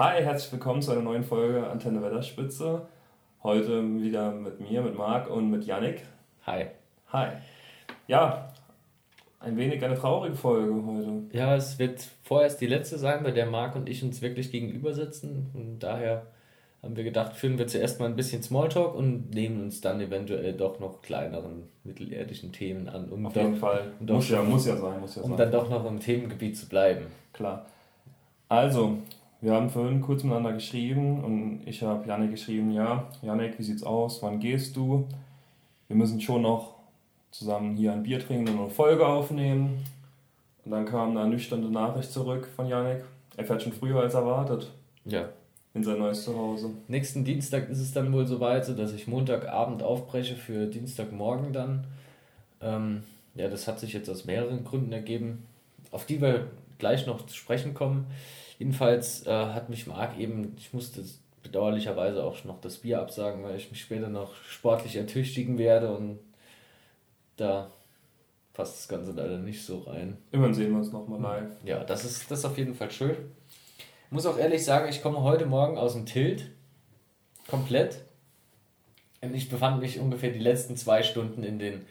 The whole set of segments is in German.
Hi, herzlich willkommen zu einer neuen Folge Antenne Wetterspitze. Heute wieder mit mir, mit Marc und mit Yannick. Hi. Hi. Ja, ein wenig eine traurige Folge heute. Ja, es wird vorerst die letzte sein, bei der Marc und ich uns wirklich gegenüber sitzen. Und daher haben wir gedacht, führen wir zuerst mal ein bisschen Smalltalk und nehmen uns dann eventuell doch noch kleineren mittelirdischen Themen an. Um Auf jeden Fall. um Muss ja, muss ja sein, muss ja um sein. dann doch noch im Themengebiet zu bleiben. Klar. Also, wir haben vorhin kurz miteinander geschrieben und ich habe Janik geschrieben, ja, Janik, wie sieht's aus? Wann gehst du? Wir müssen schon noch zusammen hier ein Bier trinken und eine Folge aufnehmen. Und dann kam eine nüchterne Nachricht zurück von Janik. Er fährt schon früher als erwartet Ja. in sein neues Zuhause. Nächsten Dienstag ist es dann wohl soweit, so dass ich Montagabend aufbreche für Dienstagmorgen dann. Ähm, ja, das hat sich jetzt aus mehreren Gründen ergeben, auf die wir gleich noch zu sprechen kommen. Jedenfalls äh, hat mich Marc eben, ich musste bedauerlicherweise auch noch das Bier absagen, weil ich mich später noch sportlich ertüchtigen werde und da passt das Ganze leider nicht so rein. Immerhin sehen wir uns nochmal live. Ja, das ist, das ist auf jeden Fall schön. Muss auch ehrlich sagen, ich komme heute Morgen aus dem Tilt. Komplett. Und ich befand mich ungefähr die letzten zwei Stunden in den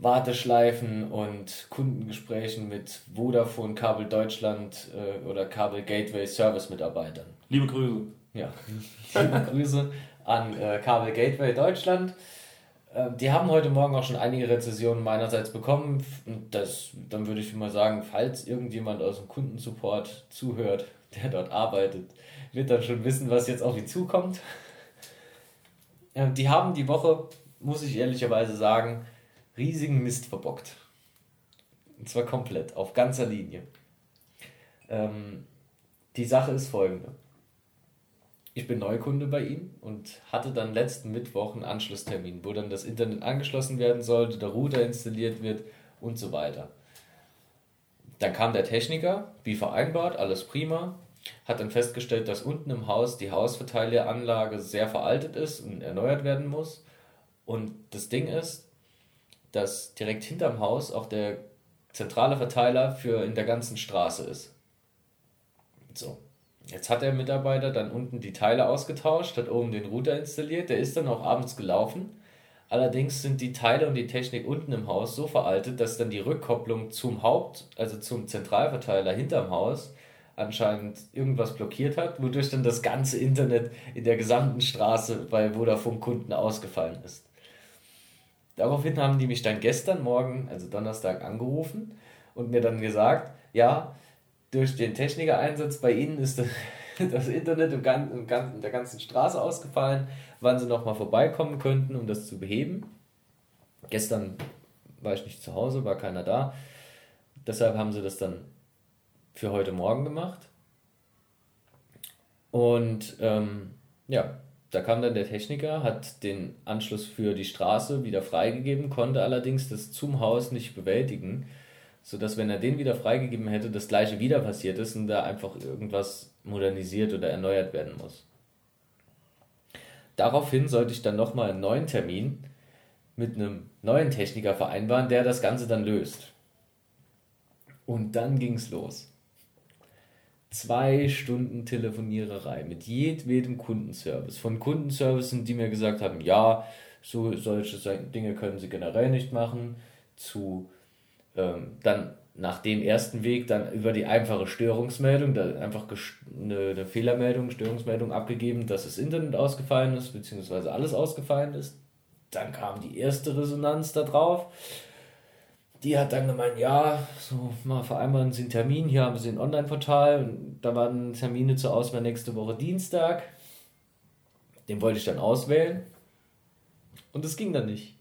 Warteschleifen und Kundengesprächen mit Vodafone, Kabel Deutschland äh, oder Kabel Gateway Service Mitarbeitern. Liebe Grüße. Ja, liebe Grüße an äh, Kabel Gateway Deutschland. Ähm, die haben heute Morgen auch schon einige Rezessionen meinerseits bekommen. Und das, dann würde ich mal sagen, falls irgendjemand aus dem Kundensupport zuhört, der dort arbeitet, wird dann schon wissen, was jetzt auf ihn zukommt. Ähm, die haben die Woche, muss ich ehrlicherweise sagen, riesigen Mist verbockt. Und zwar komplett, auf ganzer Linie. Ähm, die Sache ist folgende. Ich bin Neukunde bei Ihnen und hatte dann letzten Mittwoch einen Anschlusstermin, wo dann das Internet angeschlossen werden sollte, der Router installiert wird und so weiter. Dann kam der Techniker, wie vereinbart, alles prima, hat dann festgestellt, dass unten im Haus die Hausverteileranlage sehr veraltet ist und erneuert werden muss. Und das Ding ist, dass direkt hinterm Haus auch der zentrale Verteiler für in der ganzen Straße ist. So. Jetzt hat der Mitarbeiter dann unten die Teile ausgetauscht, hat oben den Router installiert, der ist dann auch abends gelaufen. Allerdings sind die Teile und die Technik unten im Haus so veraltet, dass dann die Rückkopplung zum Haupt, also zum Zentralverteiler hinterm Haus, anscheinend irgendwas blockiert hat, wodurch dann das ganze Internet in der gesamten Straße bei Vodafone-Kunden ausgefallen ist. Daraufhin haben die mich dann gestern Morgen, also Donnerstag, angerufen und mir dann gesagt, ja, durch den Technikereinsatz bei Ihnen ist das, Internet im Gan- im Gan- in der ganzen Straße ausgefallen, wann Sie nochmal vorbeikommen könnten, um das zu beheben. Gestern war ich nicht zu Hause, war keiner da. Deshalb haben sie das dann für heute Morgen gemacht. Und ähm, ja, da kam dann der Techniker, hat den Anschluss für die Straße wieder freigegeben, konnte allerdings das zum Haus nicht bewältigen, sodass, wenn er den wieder freigegeben hätte, das gleiche wieder passiert ist und da einfach irgendwas modernisiert oder erneuert werden muss. Daraufhin sollte ich dann nochmal einen neuen Termin mit einem neuen Techniker vereinbaren, der das Ganze dann löst. Und dann ging's los. Zwei Stunden Telefoniererei mit jedwedem Kundenservice. Von Kundenservicen, die mir gesagt haben, ja, so solche Dinge können sie generell nicht machen, zu ähm, dann nach dem ersten Weg dann über die einfache Störungsmeldung, da einfach eine, eine Fehlermeldung, Störungsmeldung abgegeben, dass das Internet ausgefallen ist, beziehungsweise alles ausgefallen ist. Dann kam die erste Resonanz da drauf. Die hat dann gemeint, ja, so mal vereinbaren Sie einen Termin, hier haben Sie ein Online-Portal und da waren Termine zur Auswahl nächste Woche Dienstag. Den wollte ich dann auswählen und es ging dann nicht,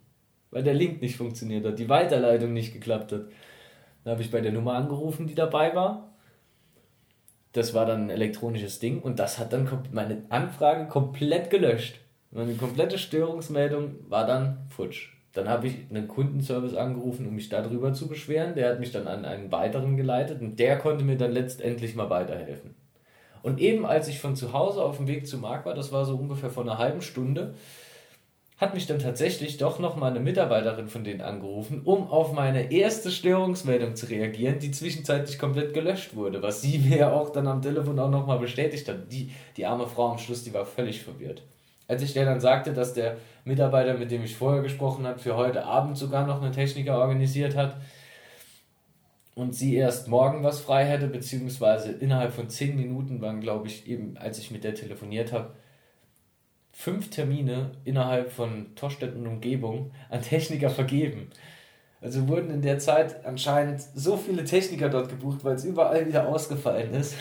weil der Link nicht funktioniert hat, die Weiterleitung nicht geklappt hat. Dann habe ich bei der Nummer angerufen, die dabei war. Das war dann ein elektronisches Ding und das hat dann meine Anfrage komplett gelöscht. Meine komplette Störungsmeldung war dann futsch. Dann habe ich einen Kundenservice angerufen, um mich darüber zu beschweren. Der hat mich dann an einen weiteren geleitet und der konnte mir dann letztendlich mal weiterhelfen. Und eben als ich von zu Hause auf dem Weg zu Marc war, das war so ungefähr vor einer halben Stunde, hat mich dann tatsächlich doch nochmal eine Mitarbeiterin von denen angerufen, um auf meine erste Störungsmeldung zu reagieren, die zwischenzeitlich komplett gelöscht wurde, was sie mir auch dann am Telefon auch nochmal bestätigt hat. Die, die arme Frau am Schluss, die war völlig verwirrt. Als ich der dann sagte, dass der Mitarbeiter, mit dem ich vorher gesprochen habe, für heute Abend sogar noch einen Techniker organisiert hat und sie erst morgen was frei hätte, beziehungsweise innerhalb von zehn Minuten waren, glaube ich, eben, als ich mit der telefoniert habe, fünf Termine innerhalb von Torstedt und Umgebung an Techniker vergeben. Also wurden in der Zeit anscheinend so viele Techniker dort gebucht, weil es überall wieder ausgefallen ist.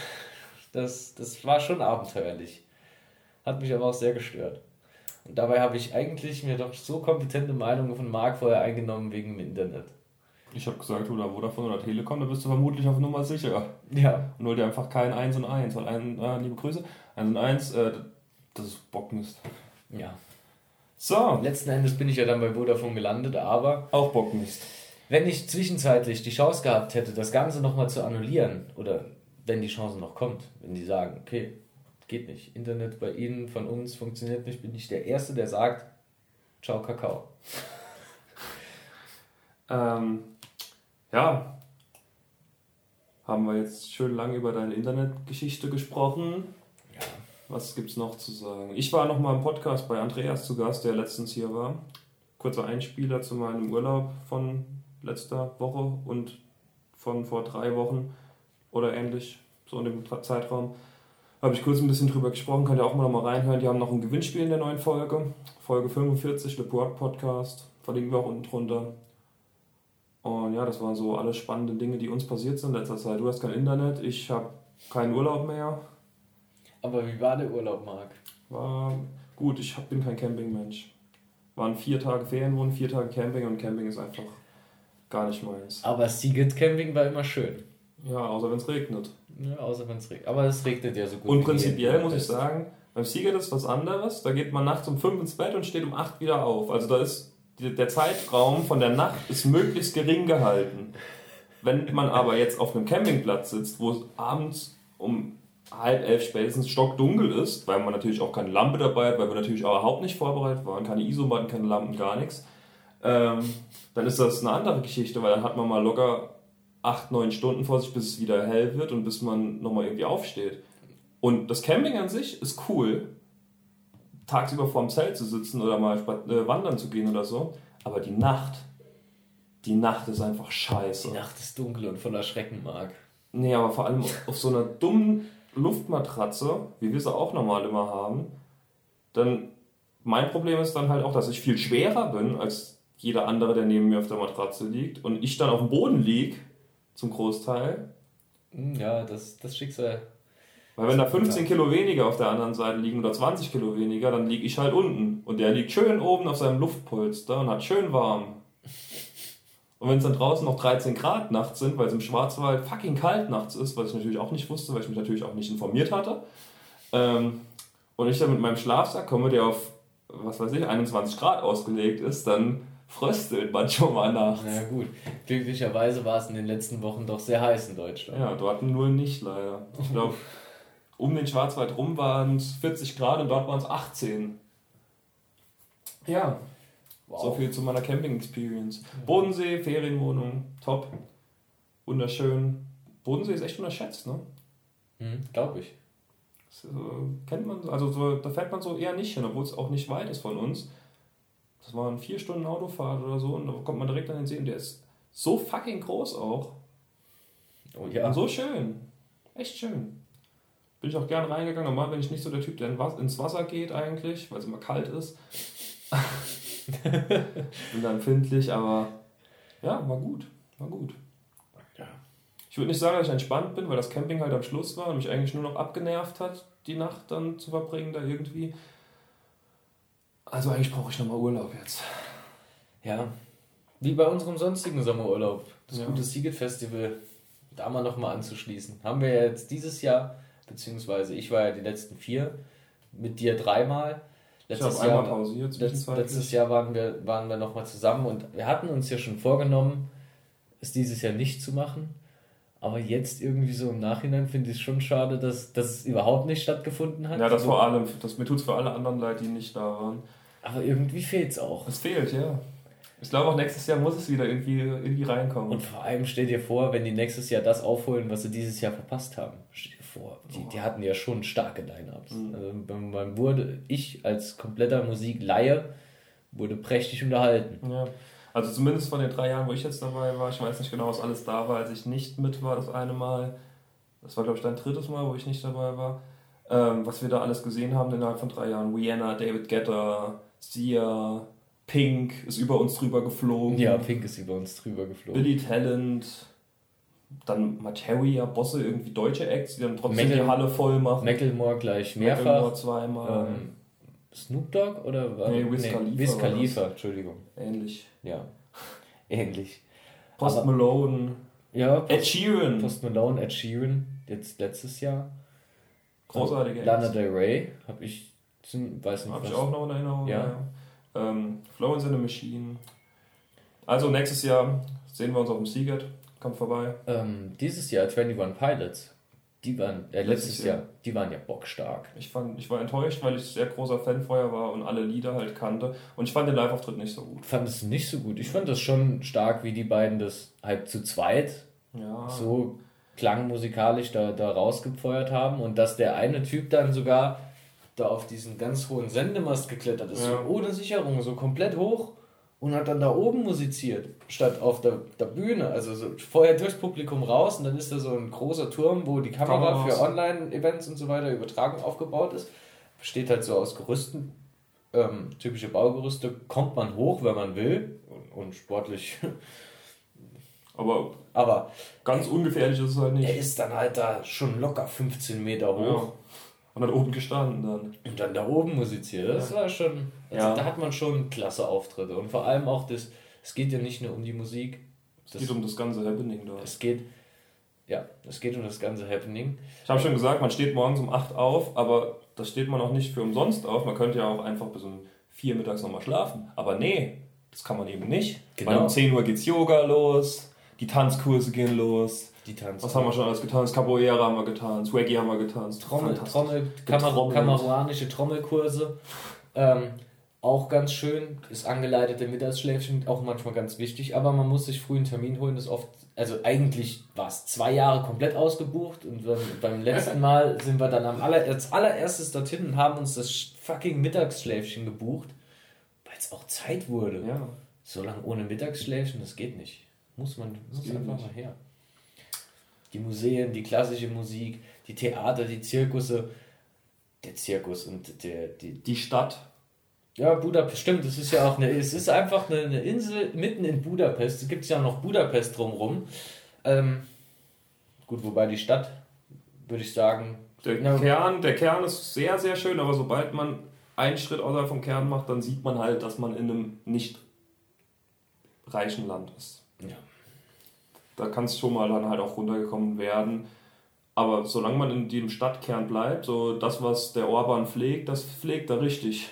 Das, das war schon abenteuerlich. Hat mich aber auch sehr gestört. Und dabei habe ich eigentlich mir doch so kompetente Meinungen von Marc vorher eingenommen wegen dem Internet. Ich habe gesagt, oder Vodafone oder Telekom, da bist du vermutlich auf Nummer sicher. Ja. Und hol dir einfach kein 1 und 1, weil ein, äh, liebe Grüße, 1 und 1, äh, das ist Bockmist. Ja. So. Letzten Endes bin ich ja dann bei Vodafone gelandet, aber. Auch Bockmist. Wenn ich zwischenzeitlich die Chance gehabt hätte, das Ganze nochmal zu annullieren, oder wenn die Chance noch kommt, wenn die sagen, okay, geht nicht, Internet bei Ihnen, von uns funktioniert nicht, bin ich der Erste, der sagt, ciao Kakao. ähm, ja, haben wir jetzt schön lange über deine Internetgeschichte gesprochen. Ja. Was gibt's noch zu sagen? Ich war noch mal im Podcast bei Andreas zu Gast, der letztens hier war. Kurzer Einspieler zu meinem Urlaub von letzter Woche und von vor drei Wochen oder ähnlich, so in dem Zeitraum. Habe ich kurz ein bisschen drüber gesprochen, könnt ihr auch mal noch mal reinhören. Die haben noch ein Gewinnspiel in der neuen Folge. Folge 45, The Port Podcast. Verlinken wir auch unten drunter. Und ja, das waren so alle spannende Dinge, die uns passiert sind in letzter Zeit. Du hast kein Internet, ich habe keinen Urlaub mehr. Aber wie war der Urlaub, Marc? War gut, ich bin kein Campingmensch. Waren vier Tage Ferienwohnen, vier Tage Camping und Camping ist einfach gar nicht meins. Aber Seagate Camping war immer schön. Ja, außer wenn es regnet. Ja, außer wenn es regnet. Aber es regnet ja so gut. Und prinzipiell muss ich sagen, beim Seagate ist was anderes. Da geht man nachts um 5 ins Bett und steht um 8 wieder auf. Also da ist der Zeitraum von der Nacht ist möglichst gering gehalten. Wenn man aber jetzt auf einem Campingplatz sitzt, wo es abends um halb elf spätestens stockdunkel ist, weil man natürlich auch keine Lampe dabei hat, weil wir natürlich auch überhaupt nicht vorbereitet waren, keine Isomatten, keine Lampen, gar nichts, ähm, dann ist das eine andere Geschichte, weil dann hat man mal locker acht, neun Stunden vor sich, bis es wieder hell wird und bis man nochmal irgendwie aufsteht. Und das Camping an sich ist cool, tagsüber vorm Zelt zu sitzen oder mal äh, wandern zu gehen oder so. Aber die Nacht, die Nacht ist einfach scheiße. Die Nacht ist dunkel und voller Schrecken, Marc. Nee, aber vor allem auf so einer dummen Luftmatratze, wie wir sie auch normal immer haben, dann mein Problem ist dann halt auch, dass ich viel schwerer bin als jeder andere, der neben mir auf der Matratze liegt und ich dann auf dem Boden liege, zum Großteil. Hm, ja, das, das Schicksal. Weil wenn da 15 Kilo weniger auf der anderen Seite liegen oder 20 Kilo weniger, dann liege ich halt unten. Und der liegt schön oben auf seinem Luftpolster und hat schön warm. Und wenn es dann draußen noch 13 Grad nachts sind, weil es im Schwarzwald fucking kalt nachts ist, was ich natürlich auch nicht wusste, weil ich mich natürlich auch nicht informiert hatte, ähm, und ich dann mit meinem Schlafsack komme, der auf, was weiß ich, 21 Grad ausgelegt ist, dann fröstelt man schon mal nachts. Na gut, glücklicherweise war es in den letzten Wochen doch sehr heiß in Deutschland. Ja, dort nur nicht leider. Ich glaube, um den Schwarzwald rum waren es 40 Grad und dort waren es 18. Ja, wow. so viel zu meiner Camping-Experience. Bodensee, Ferienwohnung, top. Wunderschön. Bodensee ist echt unterschätzt, ne? Mhm, Glaube ich. Das, äh, kennt man, also so, da fährt man so eher nicht hin, obwohl es auch nicht weit ist von uns. Das waren vier Stunden Autofahrt oder so und da kommt man direkt an den See und der ist so fucking groß auch. Oh ja. Und so schön. Echt schön. Bin ich auch gern reingegangen. Normal bin ich nicht so der Typ, der ins Wasser geht eigentlich, weil es immer kalt ist. bin da empfindlich, aber ja, war gut. War gut. Ja. Ich würde nicht sagen, dass ich entspannt bin, weil das Camping halt am Schluss war und mich eigentlich nur noch abgenervt hat, die Nacht dann zu verbringen da irgendwie. Also eigentlich brauche ich nochmal Urlaub jetzt. Ja, wie bei unserem sonstigen Sommerurlaub. Das Ja. gute Siget Festival, da mal nochmal anzuschließen. Haben wir ja jetzt dieses Jahr, beziehungsweise ich war ja die letzten vier, mit dir dreimal. Ich habe einmal pausiert letzt, letztes Jahr waren wir, waren wir nochmal zusammen und wir hatten uns ja schon vorgenommen, es dieses Jahr nicht zu machen. Aber jetzt irgendwie so im Nachhinein finde ich es schon schade, dass, es überhaupt nicht stattgefunden hat. Ja, das So- vor allem, das, mir tut es für alle anderen leid, die nicht da waren. Aber irgendwie fehlt es auch. Es fehlt, ja. Ich glaube auch nächstes Jahr muss es wieder irgendwie, irgendwie reinkommen. Und vor allem stell dir vor, wenn die nächstes Jahr das aufholen, was sie dieses Jahr verpasst haben. Stell dir vor, die, die hatten ja schon starke Line-Ups. Mhm. Also man wurde, ich als kompletter Musikleihe, wurde prächtig unterhalten. Ja. Also zumindest von den drei Jahren, wo ich jetzt dabei war, ich weiß nicht genau, was alles da war, als ich nicht mit war, das eine Mal. Das war, glaube ich, dein drittes Mal, wo ich nicht dabei war. Ähm, was wir da alles gesehen haben innerhalb von drei Jahren. Rihanna, David Guetta, Sia, Pink ist über uns drüber geflogen. Ja, Pink ist über uns drüber geflogen. Billy Talent, dann Materia, Bosse, irgendwie deutsche Acts, die dann trotzdem Meckle, die Halle voll machen. Macklemore gleich mehrfach. Macklemore zweimal. Ähm, Snoop Dogg oder war Nee, Wiz nee, Khalifa. Wiz Khalifa, Entschuldigung. Ähnlich. Ja, ähnlich. Post Aber, Malone. Ja, Post, Ed Sheeran. Post Malone, Ed Sheeran, jetzt letztes Jahr. Großartige Lana Del Rey, habe ich, weiß nicht. Habe ich auch noch in Erinnerung. Ja. ja. Ähm, Flow in the Machine. Also nächstes Jahr sehen wir uns auf dem Seagate. Kommt vorbei. Ähm, dieses Jahr 21 Pilots. Die waren, äh, letztes, Jahr, Jahr, die waren ja bockstark. Ich, fand, ich war enttäuscht, weil ich sehr großer Fan vorher war und alle Lieder halt kannte. Und ich fand den Live-Auftritt nicht so gut. Fand es nicht so gut. Ich fand das schon stark, wie die beiden das halt zu zweit ja. so klangmusikalisch da, da rausgefeuert haben. Und dass der eine Typ dann sogar da auf diesen ganz hohen Sendemast geklettert ist, ja. so ohne Sicherung, so komplett hoch und hat dann da oben musiziert, statt auf der, der Bühne. Also so vorher durchs Publikum raus und dann ist da so ein großer Turm, wo die Kamera Kameras. für Online-Events und so weiter, Übertragung aufgebaut ist. Besteht halt so aus Gerüsten, ähm, typische Baugerüste, kommt man hoch, wenn man will und, und sportlich. Aber, aber ganz ungefährlich ist es halt nicht. Er ist dann halt da schon locker 15 Meter hoch. Ja. Und dann oben gestanden dann. Und dann da oben musiziert. Das ja. war schon. Also ja. Da hat man schon klasse Auftritte. Und vor allem auch das, es geht ja nicht nur um die Musik. Es das, geht um das ganze Happening da. Es geht. Ja, es geht um das ganze Happening. Ich habe schon gesagt, man steht morgens um 8 auf, aber da steht man auch nicht für umsonst auf. Man könnte ja auch einfach bis um 4 mittags nochmal schlafen. Aber nee, das kann man eben nicht. Genau. Weil um 10 Uhr geht's Yoga los, die Tanzkurse gehen los, die tanzen. Was haben wir schon alles getan? Capoeira haben wir getan, Swaggy haben wir getan. Trommel, Trommel, Kamer kameruanische Trommelkurse. Ähm, auch ganz schön, ist angeleitete Mittagsschläfchen, auch manchmal ganz wichtig, aber man muss sich früh einen Termin holen, ist oft, also eigentlich war es zwei Jahre komplett ausgebucht und beim, beim letzten Mal sind wir dann am aller, als allererstes dorthin und haben uns das fucking Mittagsschläfchen gebucht, weil es auch Zeit wurde. Ja. So lange ohne Mittagsschläfchen, das geht nicht. Muss man muss einfach nicht. mal her die Museen, die klassische Musik, die Theater, die Zirkusse, der Zirkus und der, die, die Stadt. Ja, Budapest, stimmt, es ist ja auch eine, es ist einfach eine, eine Insel mitten in Budapest. Es gibt ja noch Budapest drumherum. Ähm, gut, wobei die Stadt, würde ich sagen. Der, na, Kern, der Kern ist sehr, sehr schön, aber sobald man einen Schritt außerhalb vom Kern macht, dann sieht man halt, dass man in einem nicht reichen Land ist. Ja. Da kann es schon mal dann halt auch runtergekommen werden. Aber solange man in dem Stadtkern bleibt, so das, was der Orban pflegt, das pflegt er richtig.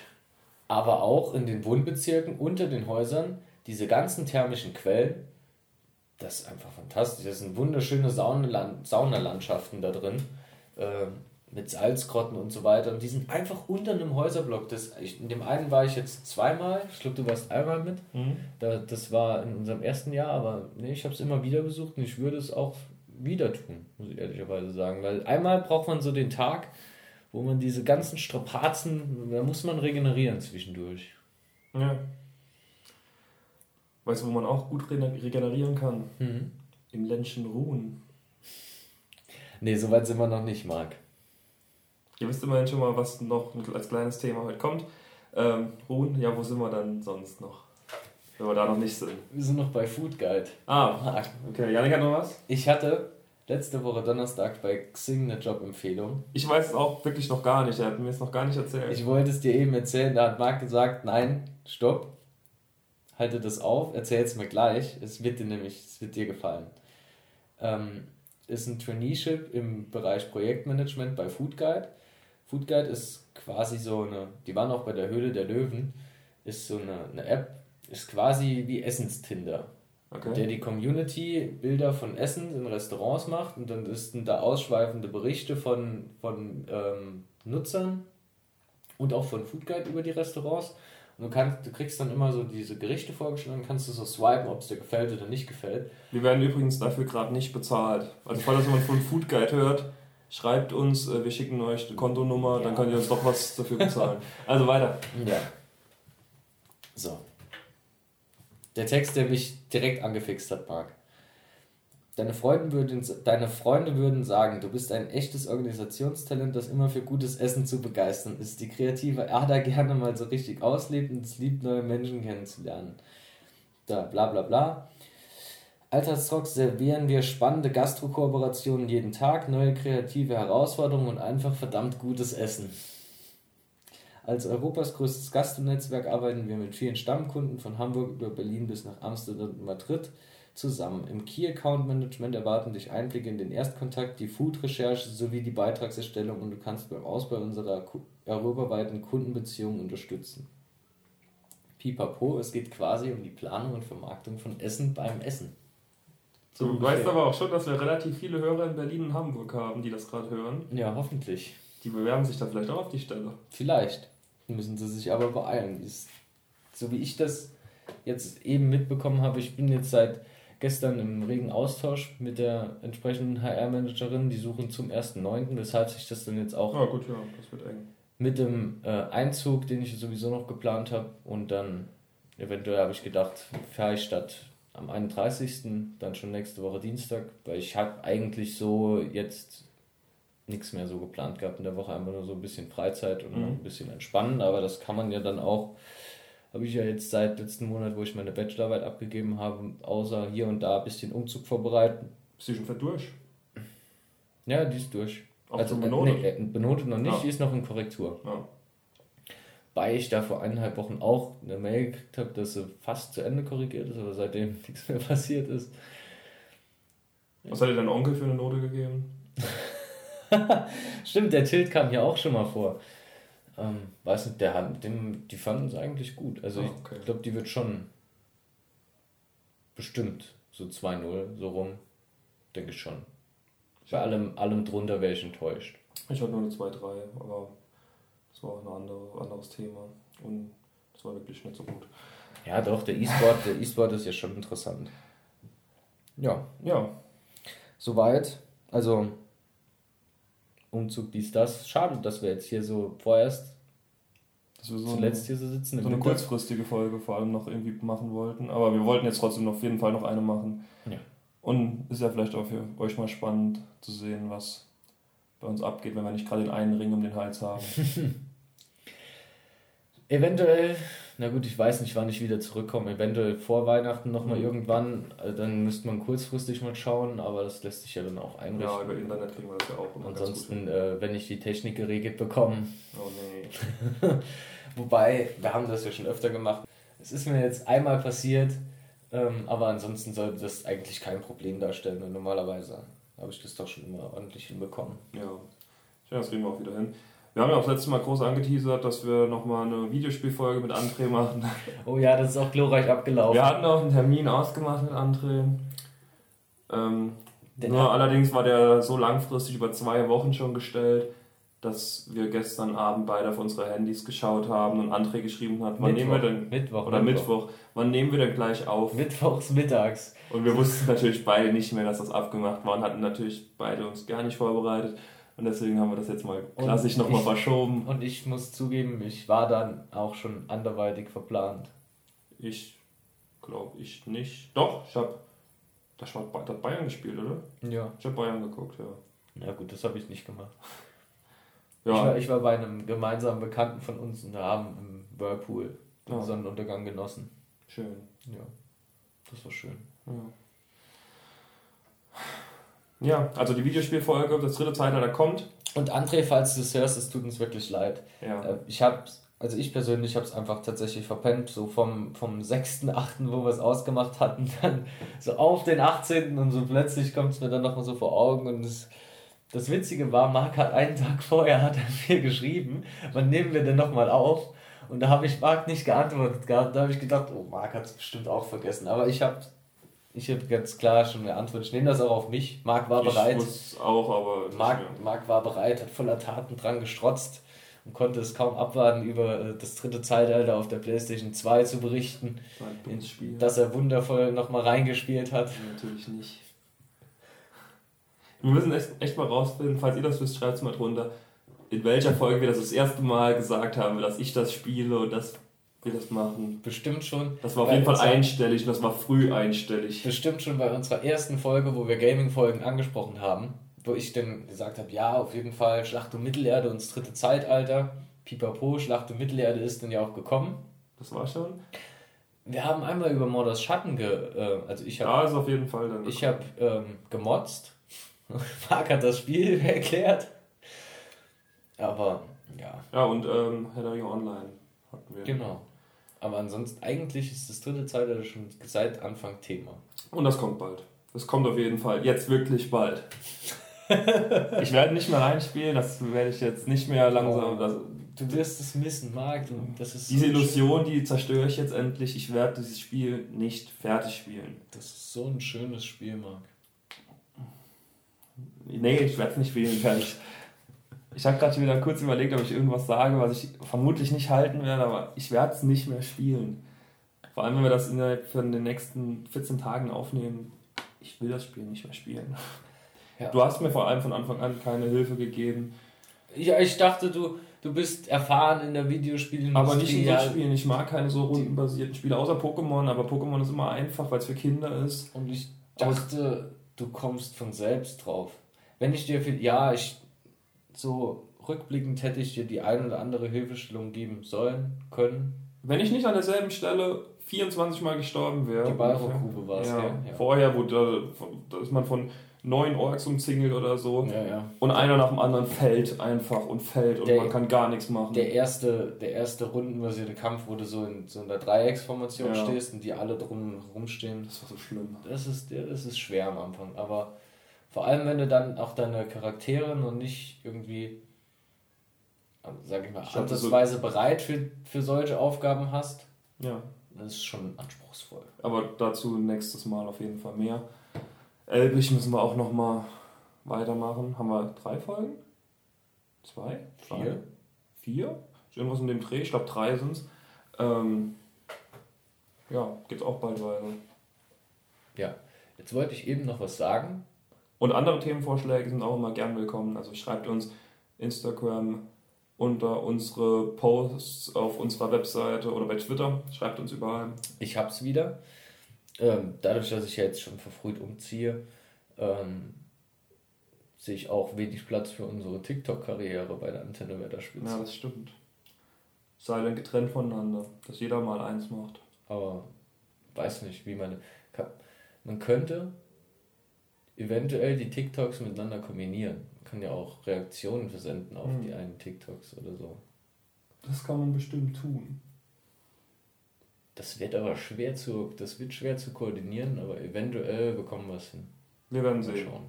Aber auch in den Wohnbezirken unter den Häusern, diese ganzen thermischen Quellen, das ist einfach fantastisch. Das sind wunderschöne Saunalandschaften da drin. Mit Salzgrotten und so weiter. Und die sind einfach unter einem Häuserblock. Das, ich, in dem einen war ich jetzt zweimal. Ich glaube, du warst einmal mit. Mhm. Da, das war in unserem ersten Jahr, aber nee, ich habe es immer wieder besucht und ich würde es auch wieder tun, muss ich ehrlicherweise sagen. Weil einmal braucht man so den Tag, wo man diese ganzen Strapazen, da muss man regenerieren zwischendurch. Ja. Weißt du, wo man auch gut regenerieren kann? Mhm. Im Ländchen Ruhen. Nee, so weit sind wir noch nicht, Marc. Ihr wisst immerhin schon mal, was noch als kleines Thema heute kommt. Ähm, Ruhen, ja, wo sind wir dann sonst noch? Wenn wir da noch nicht sind. Wir sind noch bei Food Guide. Ah, okay. Janik hat noch was? Ich hatte letzte Woche Donnerstag bei Xing eine Jobempfehlung. Ich weiß es auch wirklich noch gar nicht. Er hat mir es noch gar nicht erzählt. Ich wollte es dir eben erzählen. Da hat Marc gesagt: Nein, stopp. Halte das auf, erzähl es mir gleich. Es wird dir nämlich, es wird dir gefallen. Ähm, ist ein Traineeship im Bereich Projektmanagement bei Food Guide. Food Guide ist quasi so eine, die waren auch bei der Höhle der Löwen, ist so eine, eine App, ist quasi wie Essenstinder. Okay. Der die Community Bilder von Essen in Restaurants macht und dann ist da ausschweifende Berichte von, von ähm, Nutzern und auch von Food Guide über die Restaurants. Und du, kannst, du kriegst dann immer so diese Gerichte vorgeschlagen, kannst du so swipen, ob es dir gefällt oder nicht gefällt. Wir werden übrigens dafür gerade nicht bezahlt. Also falls jemand von Food Guide hört, schreibt uns, äh, wir schicken euch die Kontonummer, ja. dann könnt ihr uns doch was dafür bezahlen. also weiter. Ja. So. Der Text, der mich direkt angefixt hat, Marc. Deine Freunde, würden, deine Freunde würden sagen, du bist ein echtes Organisationstalent, das immer für gutes Essen zu begeistern ist. Die kreative Ader gerne mal so richtig auslebt und es liebt, neue Menschen kennenzulernen. Da, bla bla bla. Alltagsrock servieren wir spannende Gastro-Kooperationen jeden Tag, neue kreative Herausforderungen und einfach verdammt gutes Essen. Als Europas größtes Gastronetzwerk arbeiten wir mit vielen Stammkunden von Hamburg über Berlin bis nach Amsterdam und Madrid zusammen. Im Key Account Management erwarten dich Einblicke in den Erstkontakt, die Food-Recherche sowie die Beitragserstellung und du kannst beim Ausbau unserer europaweiten Kundenbeziehungen unterstützen. Pipapo, es geht quasi um die Planung und Vermarktung von Essen beim Essen. So du weißt aber auch schon, dass wir relativ viele Hörer in Berlin und Hamburg haben, die das gerade hören. Ja, hoffentlich. Die bewerben sich da vielleicht auch auf die Stelle. Vielleicht. Müssen sie sich aber beeilen. So wie ich das jetzt eben mitbekommen habe, ich bin jetzt seit gestern im regen Austausch mit der entsprechenden HR-Managerin. Die suchen zum 1.9., weshalb sich das dann jetzt auch ah, gut, ja, das wird eng. mit dem äh, Einzug, den ich sowieso noch geplant habe, und dann eventuell habe ich gedacht, fahre ich statt am 31. dann schon nächste Woche Dienstag, weil ich habe eigentlich so jetzt nichts mehr so geplant gehabt in der Woche, einfach nur so ein bisschen Freizeit und mhm. ein bisschen entspannen, aber das kann man ja dann auch habe ich ja jetzt seit letzten Monat, wo ich meine Bachelorarbeit abgegeben habe, außer hier und da ein bisschen Umzug vorbereiten. Ist die schon durch? Ja, die ist durch. Auch also benotet? Äh, nee, benotet noch nicht, ja. die ist noch in Korrektur. Ja. Weil ich da vor eineinhalb Wochen auch eine Mail gekriegt habe, dass sie fast zu Ende korrigiert ist, aber seitdem nichts mehr passiert ist. Was hat dir dein Onkel für eine Note gegeben? Stimmt, der Tilt kam hier auch schon mal vor. Ähm, weiß nicht, der hat, dem, die fanden es eigentlich gut. Also oh, okay. ich glaube, die wird schon bestimmt so 2-0, so rum. Denke ich schon. Bei allem, allem drunter wäre ich enttäuscht. Ich hatte nur eine 2-3, aber das war auch ein andere, anderes Thema. Und das war wirklich nicht so gut. Ja, doch, der E-Sport, der E-Sport ist ja schon interessant. Ja. Ja. Soweit. Also, Umzug, dies, das. Schade, dass wir jetzt hier so vorerst dass wir so zuletzt eine, hier so sitzen. So eine kurzfristige Folge vor allem noch irgendwie machen wollten. Aber wir wollten jetzt trotzdem auf jeden Fall noch eine machen. Ja. Und ist ja vielleicht auch für euch mal spannend zu sehen, was bei uns abgeht, wenn wir nicht gerade den einen Ring um den Hals haben. Eventuell na gut, ich weiß nicht, wann ich wieder zurückkomme. Eventuell vor Weihnachten nochmal mhm. irgendwann. Äh, dann müsste man kurzfristig mal schauen, aber das lässt sich ja dann auch einrichten. Ja, über Internet kriegen wir das ja auch. Ansonsten, äh, wenn ich die Technik geregelt bekomme. Oh nee. Wobei, wir haben das ja schon öfter gemacht. Es ist mir jetzt einmal passiert, ähm, aber ansonsten sollte das eigentlich kein Problem darstellen. Und normalerweise habe ich das doch schon immer ordentlich hinbekommen. Ja, ja das kriegen wir auch wieder hin. Wir haben ja auch das letzte Mal groß angeteasert, dass wir nochmal eine Videospielfolge mit André machen. Oh ja, das ist auch glorreich abgelaufen. Wir hatten auch einen Termin ausgemacht mit André. Ähm, nur allerdings war der so langfristig über zwei Wochen schon gestellt, dass wir gestern Abend beide auf unsere Handys geschaut haben und André geschrieben hat, wann Mittwoch, nehmen wir denn Mittwoch, oder Mittwoch. Mittwoch, wann nehmen wir denn gleich auf? Mittwochs mittags. Und wir wussten natürlich beide nicht mehr, dass das abgemacht war und hatten natürlich beide uns gar nicht vorbereitet. Und deswegen haben wir das jetzt mal klassisch nochmal verschoben. Und ich muss zugeben, ich war dann auch schon anderweitig verplant. Ich glaube ich nicht. Doch, ich habe. Das hat Bayern gespielt, oder? Ja. Ich habe Bayern geguckt, ja. Ja, gut, das habe ich nicht gemacht. Ja. Ich, war, ich war bei einem gemeinsamen Bekannten von uns und haben im Whirlpool den ja. Sonnenuntergang genossen. Schön. Ja, das war schön. Ja. Ja, also die Videospielfolge, das dritte Zeitalter kommt. Und André, falls du es hörst, es tut uns wirklich leid. Ja. Äh, ich habe also ich persönlich habe es einfach tatsächlich verpennt, so vom, vom 6.8., wo wir es ausgemacht hatten, dann so auf den 18. und so plötzlich kommt es mir dann nochmal so vor Augen und das, das Witzige war, Marc hat einen Tag vorher hat er mir geschrieben, wann nehmen wir denn nochmal auf? Und da habe ich Marc nicht geantwortet gehabt, da habe ich gedacht, oh, Marc hat es bestimmt auch vergessen, aber ich habe ich habe ganz klar schon eine Antwort. Ich nehme das auch auf mich. Marc war ich bereit. auch, aber. Marc, Marc war bereit, hat voller Taten dran gestrotzt. und konnte es kaum abwarten, über äh, das dritte Zeitalter auf der PlayStation 2 zu berichten. In, dass er wundervoll nochmal reingespielt hat. Natürlich nicht. Wir müssen echt, echt mal rausfinden, falls ihr das wisst, schreibt es mal drunter, in welcher Folge wir das das erste Mal gesagt haben, dass ich das spiele und dass wir das machen. Bestimmt schon. Das war auf jeden Fall einstellig und das war früh einstellig. Bestimmt schon bei unserer ersten Folge, wo wir Gaming-Folgen angesprochen haben, wo ich dann gesagt habe, ja, auf jeden Fall Schlacht um Mittelerde und das dritte Zeitalter. Pipapo, Schlacht um Mittelerde ist dann ja auch gekommen. Das war schon. Wir haben einmal über Mordors Schatten ge... Äh, also ich habe... Ja, ist auf jeden Fall dann. Ich habe ähm, gemotzt. Marc hat das Spiel erklärt. Aber, ja. Ja, und ähm, Herr Online hatten wir. Genau. Aber ansonsten, eigentlich ist das dritte Zeitalter schon seit Anfang Thema. Und das kommt bald. Das kommt auf jeden Fall. Jetzt wirklich bald. ich werde nicht mehr reinspielen, das werde ich jetzt nicht mehr langsam. Das, du wirst es missen, Marc. Das ist diese so Illusion, die zerstöre ich jetzt endlich. Ich werde dieses Spiel nicht fertig spielen. Das ist so ein schönes Spiel, Marc. Nee, ich werde es nicht spielen fertig. Ich habe gerade wieder kurz überlegt, ob ich irgendwas sage, was ich vermutlich nicht halten werde, aber ich werde es nicht mehr spielen. Vor allem, wenn wir das innerhalb von den nächsten 14 Tagen aufnehmen. Ich will das Spiel nicht mehr spielen. Ja. Du hast mir vor allem von Anfang an keine Hilfe gegeben. Ja, ich dachte, du, du bist erfahren in der Videospielindustrie. Aber nicht in so Spielen. Ich mag keine so rundenbasierten Spiele, außer Pokémon. Aber Pokémon ist immer einfach, weil es für Kinder ist. Und ich dachte, du kommst von selbst drauf. Wenn ich dir viel. Ja, ich so rückblickend hätte ich dir die ein oder andere Hilfestellung geben sollen, können. Wenn ich nicht an derselben Stelle 24 Mal gestorben wäre. Die Balrog-Grube war es, ja, ja. Vorher, wo da, da ist man von neun Orks umzingelt oder so. Ja, ja. Und einer nach dem anderen fällt einfach und fällt und der, man kann gar nichts machen. Der erste, der erste rundenbasierte Kampf, wo du so in so einer Dreiecksformation ja. stehst und die alle drum rumstehen. Das war so schlimm. Das ist, das ist schwer am Anfang, aber vor allem, wenn du dann auch deine Charaktere noch nicht irgendwie, sag ich mal, ansatzweise so bereit für, für solche Aufgaben hast. Ja. Das ist schon anspruchsvoll. Aber dazu nächstes Mal auf jeden Fall mehr. Elbig müssen wir auch noch mal weitermachen. Haben wir drei Folgen? Zwei? Vier? Drei? Vier? Irgendwas in dem Dreh. Ich glaube, drei sind es. Ähm, ja, geht's auch bald weiter. Ja, jetzt wollte ich eben noch was sagen. Und andere Themenvorschläge sind auch immer gern willkommen. Also schreibt uns Instagram unter unsere Posts auf unserer Webseite oder bei Twitter. Schreibt uns überall. Ich hab's wieder. Ähm, dadurch, dass ich jetzt schon verfrüht umziehe, ähm, sehe ich auch wenig Platz für unsere TikTok-Karriere bei der Antenne Wetterspitze. Ja, das stimmt. Sei dann getrennt voneinander, dass jeder mal eins macht. Aber weiß nicht, wie man. Man könnte eventuell die TikToks miteinander kombinieren. Man kann ja auch Reaktionen versenden auf hm. die einen TikToks oder so. Das kann man bestimmt tun. Das wird aber schwer zu, das wird schwer zu koordinieren, aber eventuell bekommen wir es hin. Wir werden sehen. Schauen.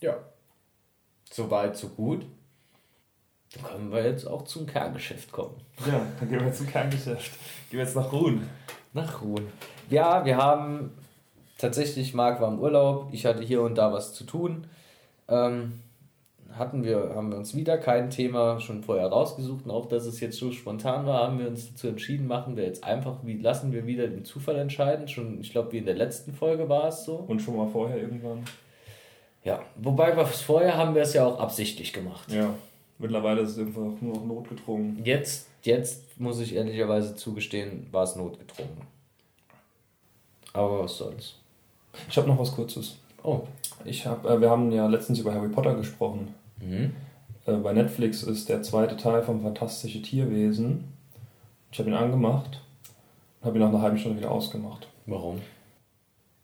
Ja. Soweit, so gut. Dann können wir jetzt auch zum Kerngeschäft kommen. Ja, dann gehen wir zum Kerngeschäft. Gehen wir jetzt nach Ruhen. Nach Ruhen. Ja, wir haben tatsächlich, Marc war im Urlaub, ich hatte hier und da was zu tun. Ähm, hatten wir, haben wir uns wieder kein Thema schon vorher rausgesucht und auch, dass es jetzt so spontan war, haben wir uns dazu entschieden, machen wir jetzt einfach, wie lassen wir wieder den Zufall entscheiden. Schon, ich glaube, wie in der letzten Folge war es so. Und schon mal vorher irgendwann. Ja, wobei wir vorher haben wir es ja auch absichtlich gemacht. Ja, mittlerweile ist es einfach nur noch notgedrungen. Jetzt, jetzt muss ich ehrlicherweise zugestehen, war es notgedrungen. Aber was soll's. Ich habe noch was Kurzes. Oh. Ich hab, äh, wir haben ja letztens über Harry Potter gesprochen. Mhm. Äh, bei Netflix ist der zweite Teil vom Fantastische Tierwesen. Ich habe ihn angemacht und habe ihn nach einer halben Stunde wieder ausgemacht. Warum?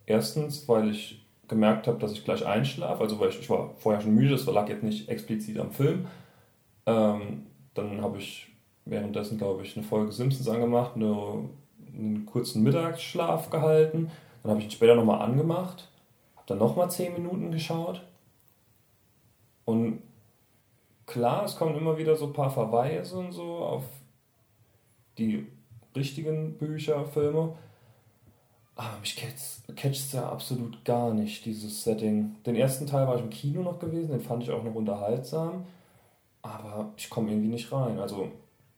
Erstens, weil ich gemerkt habe, dass ich gleich einschlafe. Also weil ich, ich war vorher schon müde, das lag jetzt nicht explizit am Film. Ähm, dann habe ich währenddessen, glaube ich, eine Folge Simpsons angemacht, eine, einen kurzen Mittagsschlaf gehalten dann habe ich ihn später nochmal angemacht, habe dann nochmal 10 Minuten geschaut. Und klar, es kommen immer wieder so ein paar Verweise und so auf die richtigen Bücher, Filme. Aber mich catcht es ja absolut gar nicht, dieses Setting. Den ersten Teil war ich im Kino noch gewesen, den fand ich auch noch unterhaltsam. aber ich komme irgendwie nicht rein. Also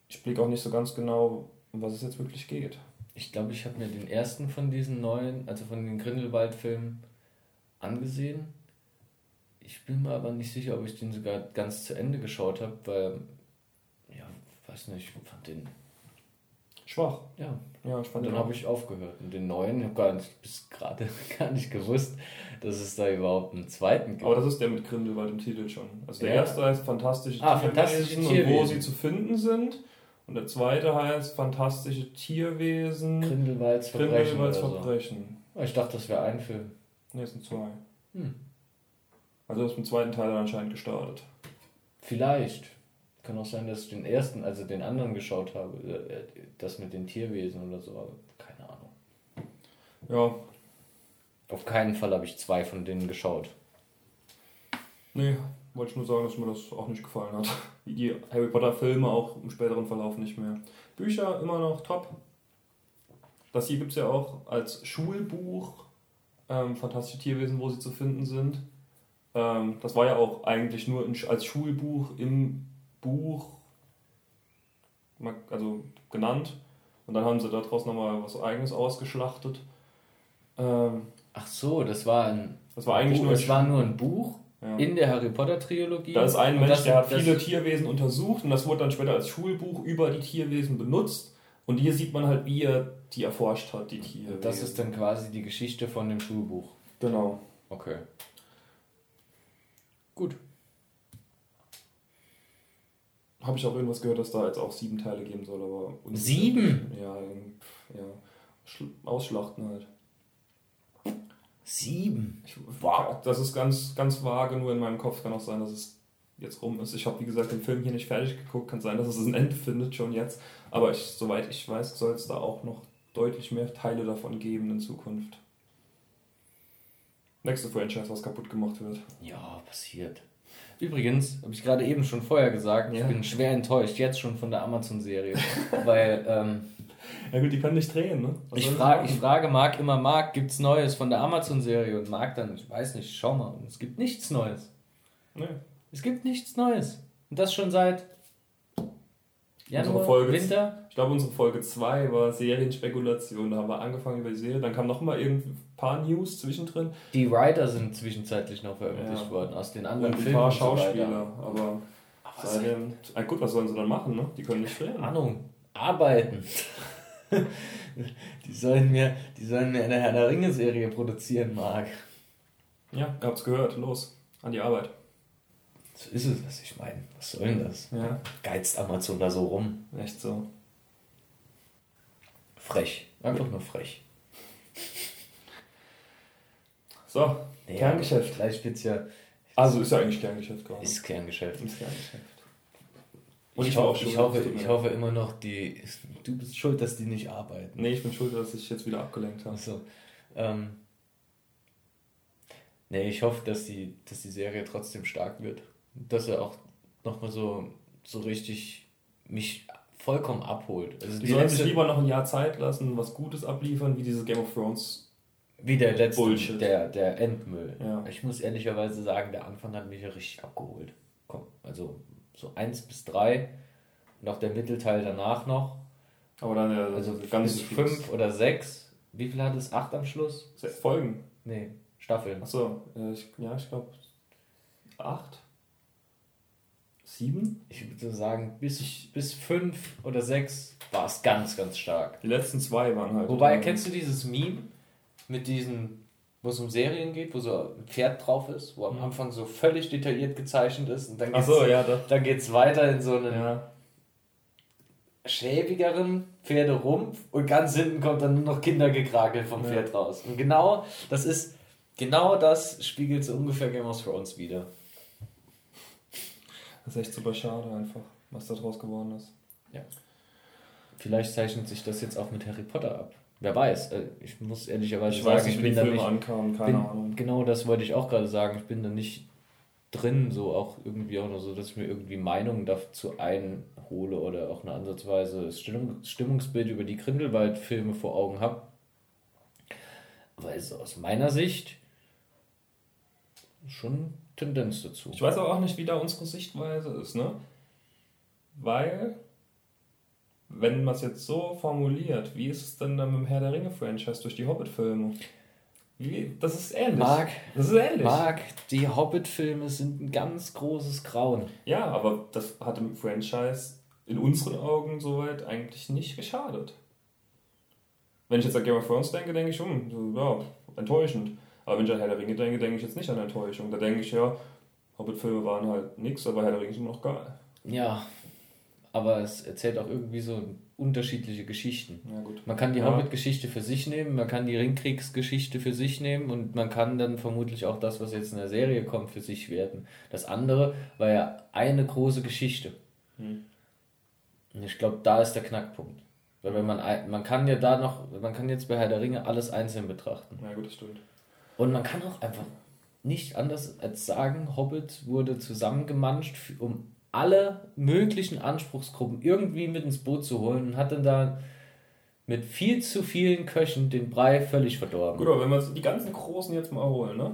ich blicke auch nicht so ganz genau, um was es jetzt wirklich geht. Ich glaube, ich habe mir den ersten von diesen neuen, also von den Grindelwald-Filmen angesehen. Ich bin mir aber nicht sicher, ob ich den sogar ganz zu Ende geschaut habe, weil, ja, weiß nicht, ich fand den schwach. Ja. Ja, ich fand Und dann habe ich aufgehört. Und den neuen, ich habe gar nicht, bis gerade gar nicht gewusst, dass es da überhaupt einen zweiten gibt. Aber das ist der mit Grindelwald im Titel schon. Also der ja. erste heißt Fantastische ah, Tierwesen fantastische Tierwesen. und wo sie zu finden sind. Und der zweite heißt Fantastische Tierwesen. Grindelwalds Verbrechen. Grindelwalds Verbrechen. So. Ich dachte, das wäre ein Film. Ne, es sind zwei. Hm. Also ist mit dem zweiten Teil dann anscheinend gestartet. Vielleicht. Kann auch sein, dass ich den ersten, also den anderen geschaut habe, äh, das mit den Tierwesen oder so, aber keine Ahnung. Ja. Auf keinen Fall habe ich zwei von denen geschaut. Nee, wollte ich nur sagen, dass mir das auch nicht gefallen hat. Wie die Harry Potter Filme auch im späteren Verlauf nicht mehr. Bücher immer noch top. Das hier gibt es ja auch als Schulbuch. Ähm, Fantastische Tierwesen, wo sie zu finden sind. Ähm, das war ja auch eigentlich nur in, als Schulbuch im Buch also genannt. Und dann haben sie daraus nochmal was eigenes ausgeschlachtet. Ähm, Ach so, das war ein. Das war eigentlich Buch, nur. Das war nur ein Buch ja. in der Harry Potter Trilogie. Da ist ein Mensch, das, der hat viele Tierwesen untersucht und das wurde dann später als Schulbuch über die Tierwesen benutzt. Und hier sieht man halt, wie er die erforscht hat, die Tierwesen. Das ist dann quasi die Geschichte von dem Schulbuch. Genau. Okay. Gut. Habe ich auch irgendwas gehört, dass da jetzt auch sieben Teile geben soll, aber. Sieben? Ja, ja. Ausschlachten halt. Sieben? Ich, wow. Das ist ganz, ganz vage, nur in meinem Kopf kann auch sein, dass es jetzt rum ist. Ich habe, wie gesagt, den Film hier nicht fertig geguckt. Kann sein, dass es ein Ende findet schon jetzt. Aber ich, soweit ich weiß, soll es da auch noch deutlich mehr Teile davon geben in Zukunft. Nächste Franchise, was kaputt gemacht wird. Ja, passiert. Übrigens, habe ich gerade eben schon vorher gesagt, ja. ich bin schwer enttäuscht, jetzt schon von der Amazon-Serie. weil. Ähm, ja, gut, die können nicht drehen, ne? ich, frag, ich frage Marc immer: Marc, gibt es Neues von der Amazon-Serie? Und Marc dann, ich weiß nicht, schau mal. Und es gibt nichts Neues. Nee. Es gibt nichts Neues. Und das schon seit Januar, Folge, Winter. Ich glaube, unsere Folge 2 war Serienspekulation. Da haben wir angefangen über die Serie. Dann kam noch mal ein paar News zwischendrin. Die Writer sind zwischenzeitlich noch veröffentlicht ja. worden aus den anderen Und ein paar Schauspieler. So aber, aber seitdem, gut, was sollen sie dann machen? Ne? Die können nicht drehen. Ahnung. Arbeiten. die, sollen mir, die sollen mir eine Herr der Ringe-Serie produzieren, Marc. Ja, ihr habt's gehört. Los, an die Arbeit. So ist es, was ich meine. Was soll denn das? Ja. Geizt Amazon da so rum. Echt so. Frech. Einfach nur frech. So, nee, Kerngeschäft. Gleich wird's ja. Also ist ja eigentlich Kerngeschäft gerade. Ist Kerngeschäft. Ist Kerngeschäft. Und ich, ich, hoffe, ich, hoffe, ich hoffe immer noch, die, du bist schuld, dass die nicht arbeiten. Nee, ich bin schuld, dass ich jetzt wieder abgelenkt habe. So. Ähm, nee, ich hoffe, dass die, dass die Serie trotzdem stark wird dass er auch nochmal so, so richtig mich vollkommen abholt. Also die, die sollen sich lieber noch ein Jahr Zeit lassen, was Gutes abliefern, wie dieses Game of Thrones. Wie der letzte, Bullshit. Der, der Endmüll. Ja. Ich muss ehrlicherweise sagen, der Anfang hat mich ja richtig abgeholt. Komm, also so 1 bis 3 und auch der Mittelteil danach noch. Aber dann ja, also ganz 5 oder 6. Wie viel hat es? 8 am Schluss? Folgen? Nee, Staffeln. Achso, äh, ja, ich glaube 8. Sieben? Ich würde sagen, bis, ich, bis fünf oder sechs war es ganz, ganz stark. Die letzten zwei waren halt. Wobei, kennst du dieses Meme mit diesen, wo es um Serien geht, wo so ein Pferd drauf ist, wo am mhm. Anfang so völlig detailliert gezeichnet ist und dann geht es so, ja, dann geht's weiter in so einen ja. schäbigeren Pferderumpf und ganz hinten kommt dann nur noch Kindergekrakel vom ja. Pferd raus. Und genau das ist, genau das spiegelt so ungefähr Game of Thrones wieder. Das ist echt super schade einfach, was da draus geworden ist. Ja. Vielleicht zeichnet sich das jetzt auch mit Harry Potter ab. Wer weiß. Äh, ich muss ehrlicherweise ich sagen, weiß nicht, ich bin da nicht. Ankamen, keine bin, Ahnung. Genau das wollte ich auch gerade sagen. Ich bin da nicht drin, so auch irgendwie auch nur so, dass ich mir irgendwie Meinungen dazu einhole oder auch eine Ansatzweise Stimmung, Stimmungsbild über die Grindelwald-Filme vor Augen habe. Aber also aus meiner Sicht schon Tendenz dazu. Ich weiß aber auch nicht, wie da unsere Sichtweise ist, ne? weil, wenn man es jetzt so formuliert, wie ist es denn dann mit dem Herr der Ringe-Franchise durch die Hobbit-Filme? Das ist ähnlich. Marc, das ist ähnlich. Marc, die Hobbit-Filme sind ein ganz großes Grauen. Ja, aber das hat dem Franchise in unseren Augen soweit eigentlich nicht geschadet. Wenn ich jetzt an Game of Thrones denke, denke ich, hm, ja, enttäuschend. Aber wenn ich an Herr der Ringe denke, denke ich jetzt nicht an Enttäuschung. Da denke ich, ja, Hobbit-Filme waren halt nix, aber Herr der Ringe ist immer noch geil. Ja, aber es erzählt auch irgendwie so unterschiedliche Geschichten. Ja, gut. Man kann die Ja. Hobbit-Geschichte für sich nehmen, man kann die Ringkriegsgeschichte für sich nehmen und man kann dann vermutlich auch das, was jetzt in der Serie kommt, für sich werten. Das andere war ja eine große Geschichte. Hm. Und ich glaube, da ist der Knackpunkt. Weil wenn man, man kann ja da noch, man kann jetzt bei Herr der Ringe alles einzeln betrachten. Ja, gut, das stimmt. Und man kann auch einfach nicht anders als sagen, Hobbit wurde zusammengemanscht, um alle möglichen Anspruchsgruppen irgendwie mit ins Boot zu holen und hat dann da mit viel zu vielen Köchen den Brei völlig verdorben. Gut, aber wenn wir uns die ganzen Großen jetzt mal holen, ne?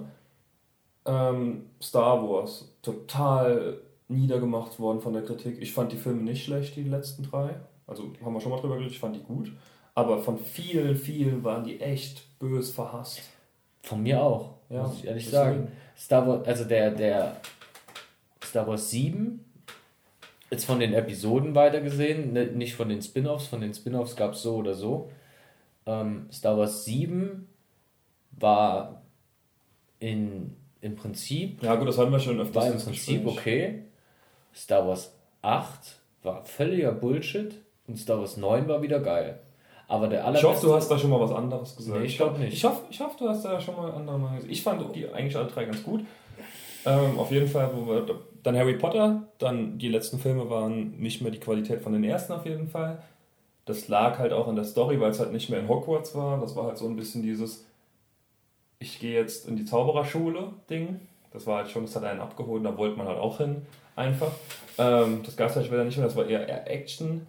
Ähm, Star Wars, total niedergemacht worden von der Kritik. Ich fand die Filme nicht schlecht, die letzten drei. Also haben wir schon mal drüber geredet, ich fand die gut. Aber von vielen, vielen waren die echt bös verhasst. Von mir auch, Ja, muss ich ehrlich sagen. Star Wars, also der, der Star Wars 7, jetzt von den Episoden weitergesehen, ne, nicht von den Spin-Offs, von den Spin-Offs gab es so oder so. Ähm, Star Wars 7 war in, im Prinzip, Ja, gut, das hatten wir schon öfters. war im Prinzip Gespräch. okay. Star Wars 8 war völliger Bullshit und Star Wars 9 war wieder geil. Aber der Ich allerbeste... hoffe, du hast da schon mal was anderes gesagt. Nee, ich glaub nicht. Ich hoffe, ich hoffe, du hast da schon mal andere Meinung. Ich fand die eigentlich alle drei ganz gut. Ähm, auf jeden Fall, dann Harry Potter, dann die letzten Filme waren nicht mehr die Qualität von den ersten auf jeden Fall. Das lag halt auch an der Story, weil es halt nicht mehr in Hogwarts war. Das war halt so ein bisschen dieses, ich gehe jetzt in die Zaubererschule Ding. Das war halt schon, das hat einen abgeholt, da wollte man halt auch hin, einfach. Ähm, das gab es halt später nicht mehr, das war eher, eher Action.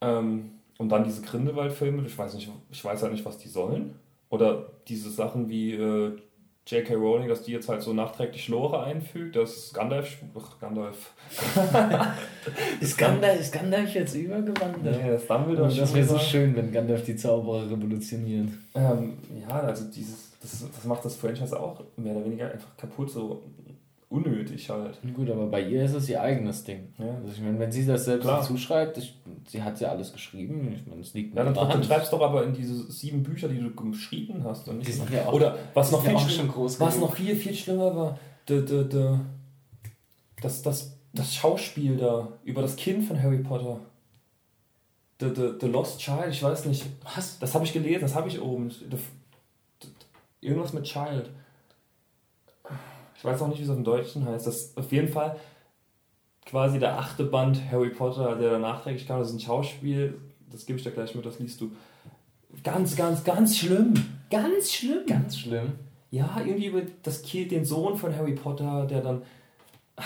Ähm, und dann diese Grindelwald-Filme, ich weiß ich weiß halt nicht, was die sollen. Oder diese Sachen wie äh, J.K. Rowling, dass die jetzt halt so nachträglich Lore einfügt, dass Gandalf, ach, Gandalf, Ist Gandalf, ist Gandalf jetzt übergewandert? nee, das Dumbledore das schon wäre so schön, wenn Gandalf die Zauberer revolutionieren. Ähm, ja, also dieses, das, das macht das Franchise auch mehr oder weniger einfach kaputt, so unnötig halt. Gut, aber bei ihr ist es ihr eigenes Ding. Ja. Also ich meine, wenn sie das selbst Klar. zuschreibt, ich, sie hat ja alles geschrieben, ich meine, es liegt Ja, dann, dann Hand. schreibst doch aber in diese sieben Bücher, die du geschrieben hast. Und nicht sind ja auch- Oder was noch viel schlimm- schon groß was noch viel, viel schlimmer war, de, de, de, das, das, das Schauspiel da über das Kind von Harry Potter. The, the, the Lost Child, ich weiß nicht. Was? Das habe ich gelesen, das habe ich oben. The, irgendwas mit Child. Ich weiß auch nicht, wie es auf dem Deutschen heißt. Das ist auf jeden Fall quasi der achte Band Harry Potter, der nachträglich kam. Das ist ein Schauspiel, das gebe ich dir gleich mit, das liest du. Ganz, ganz, ganz schlimm. Ganz schlimm. Ganz schlimm. Ja, irgendwie über das Kind, den Sohn von Harry Potter, der dann. Ah,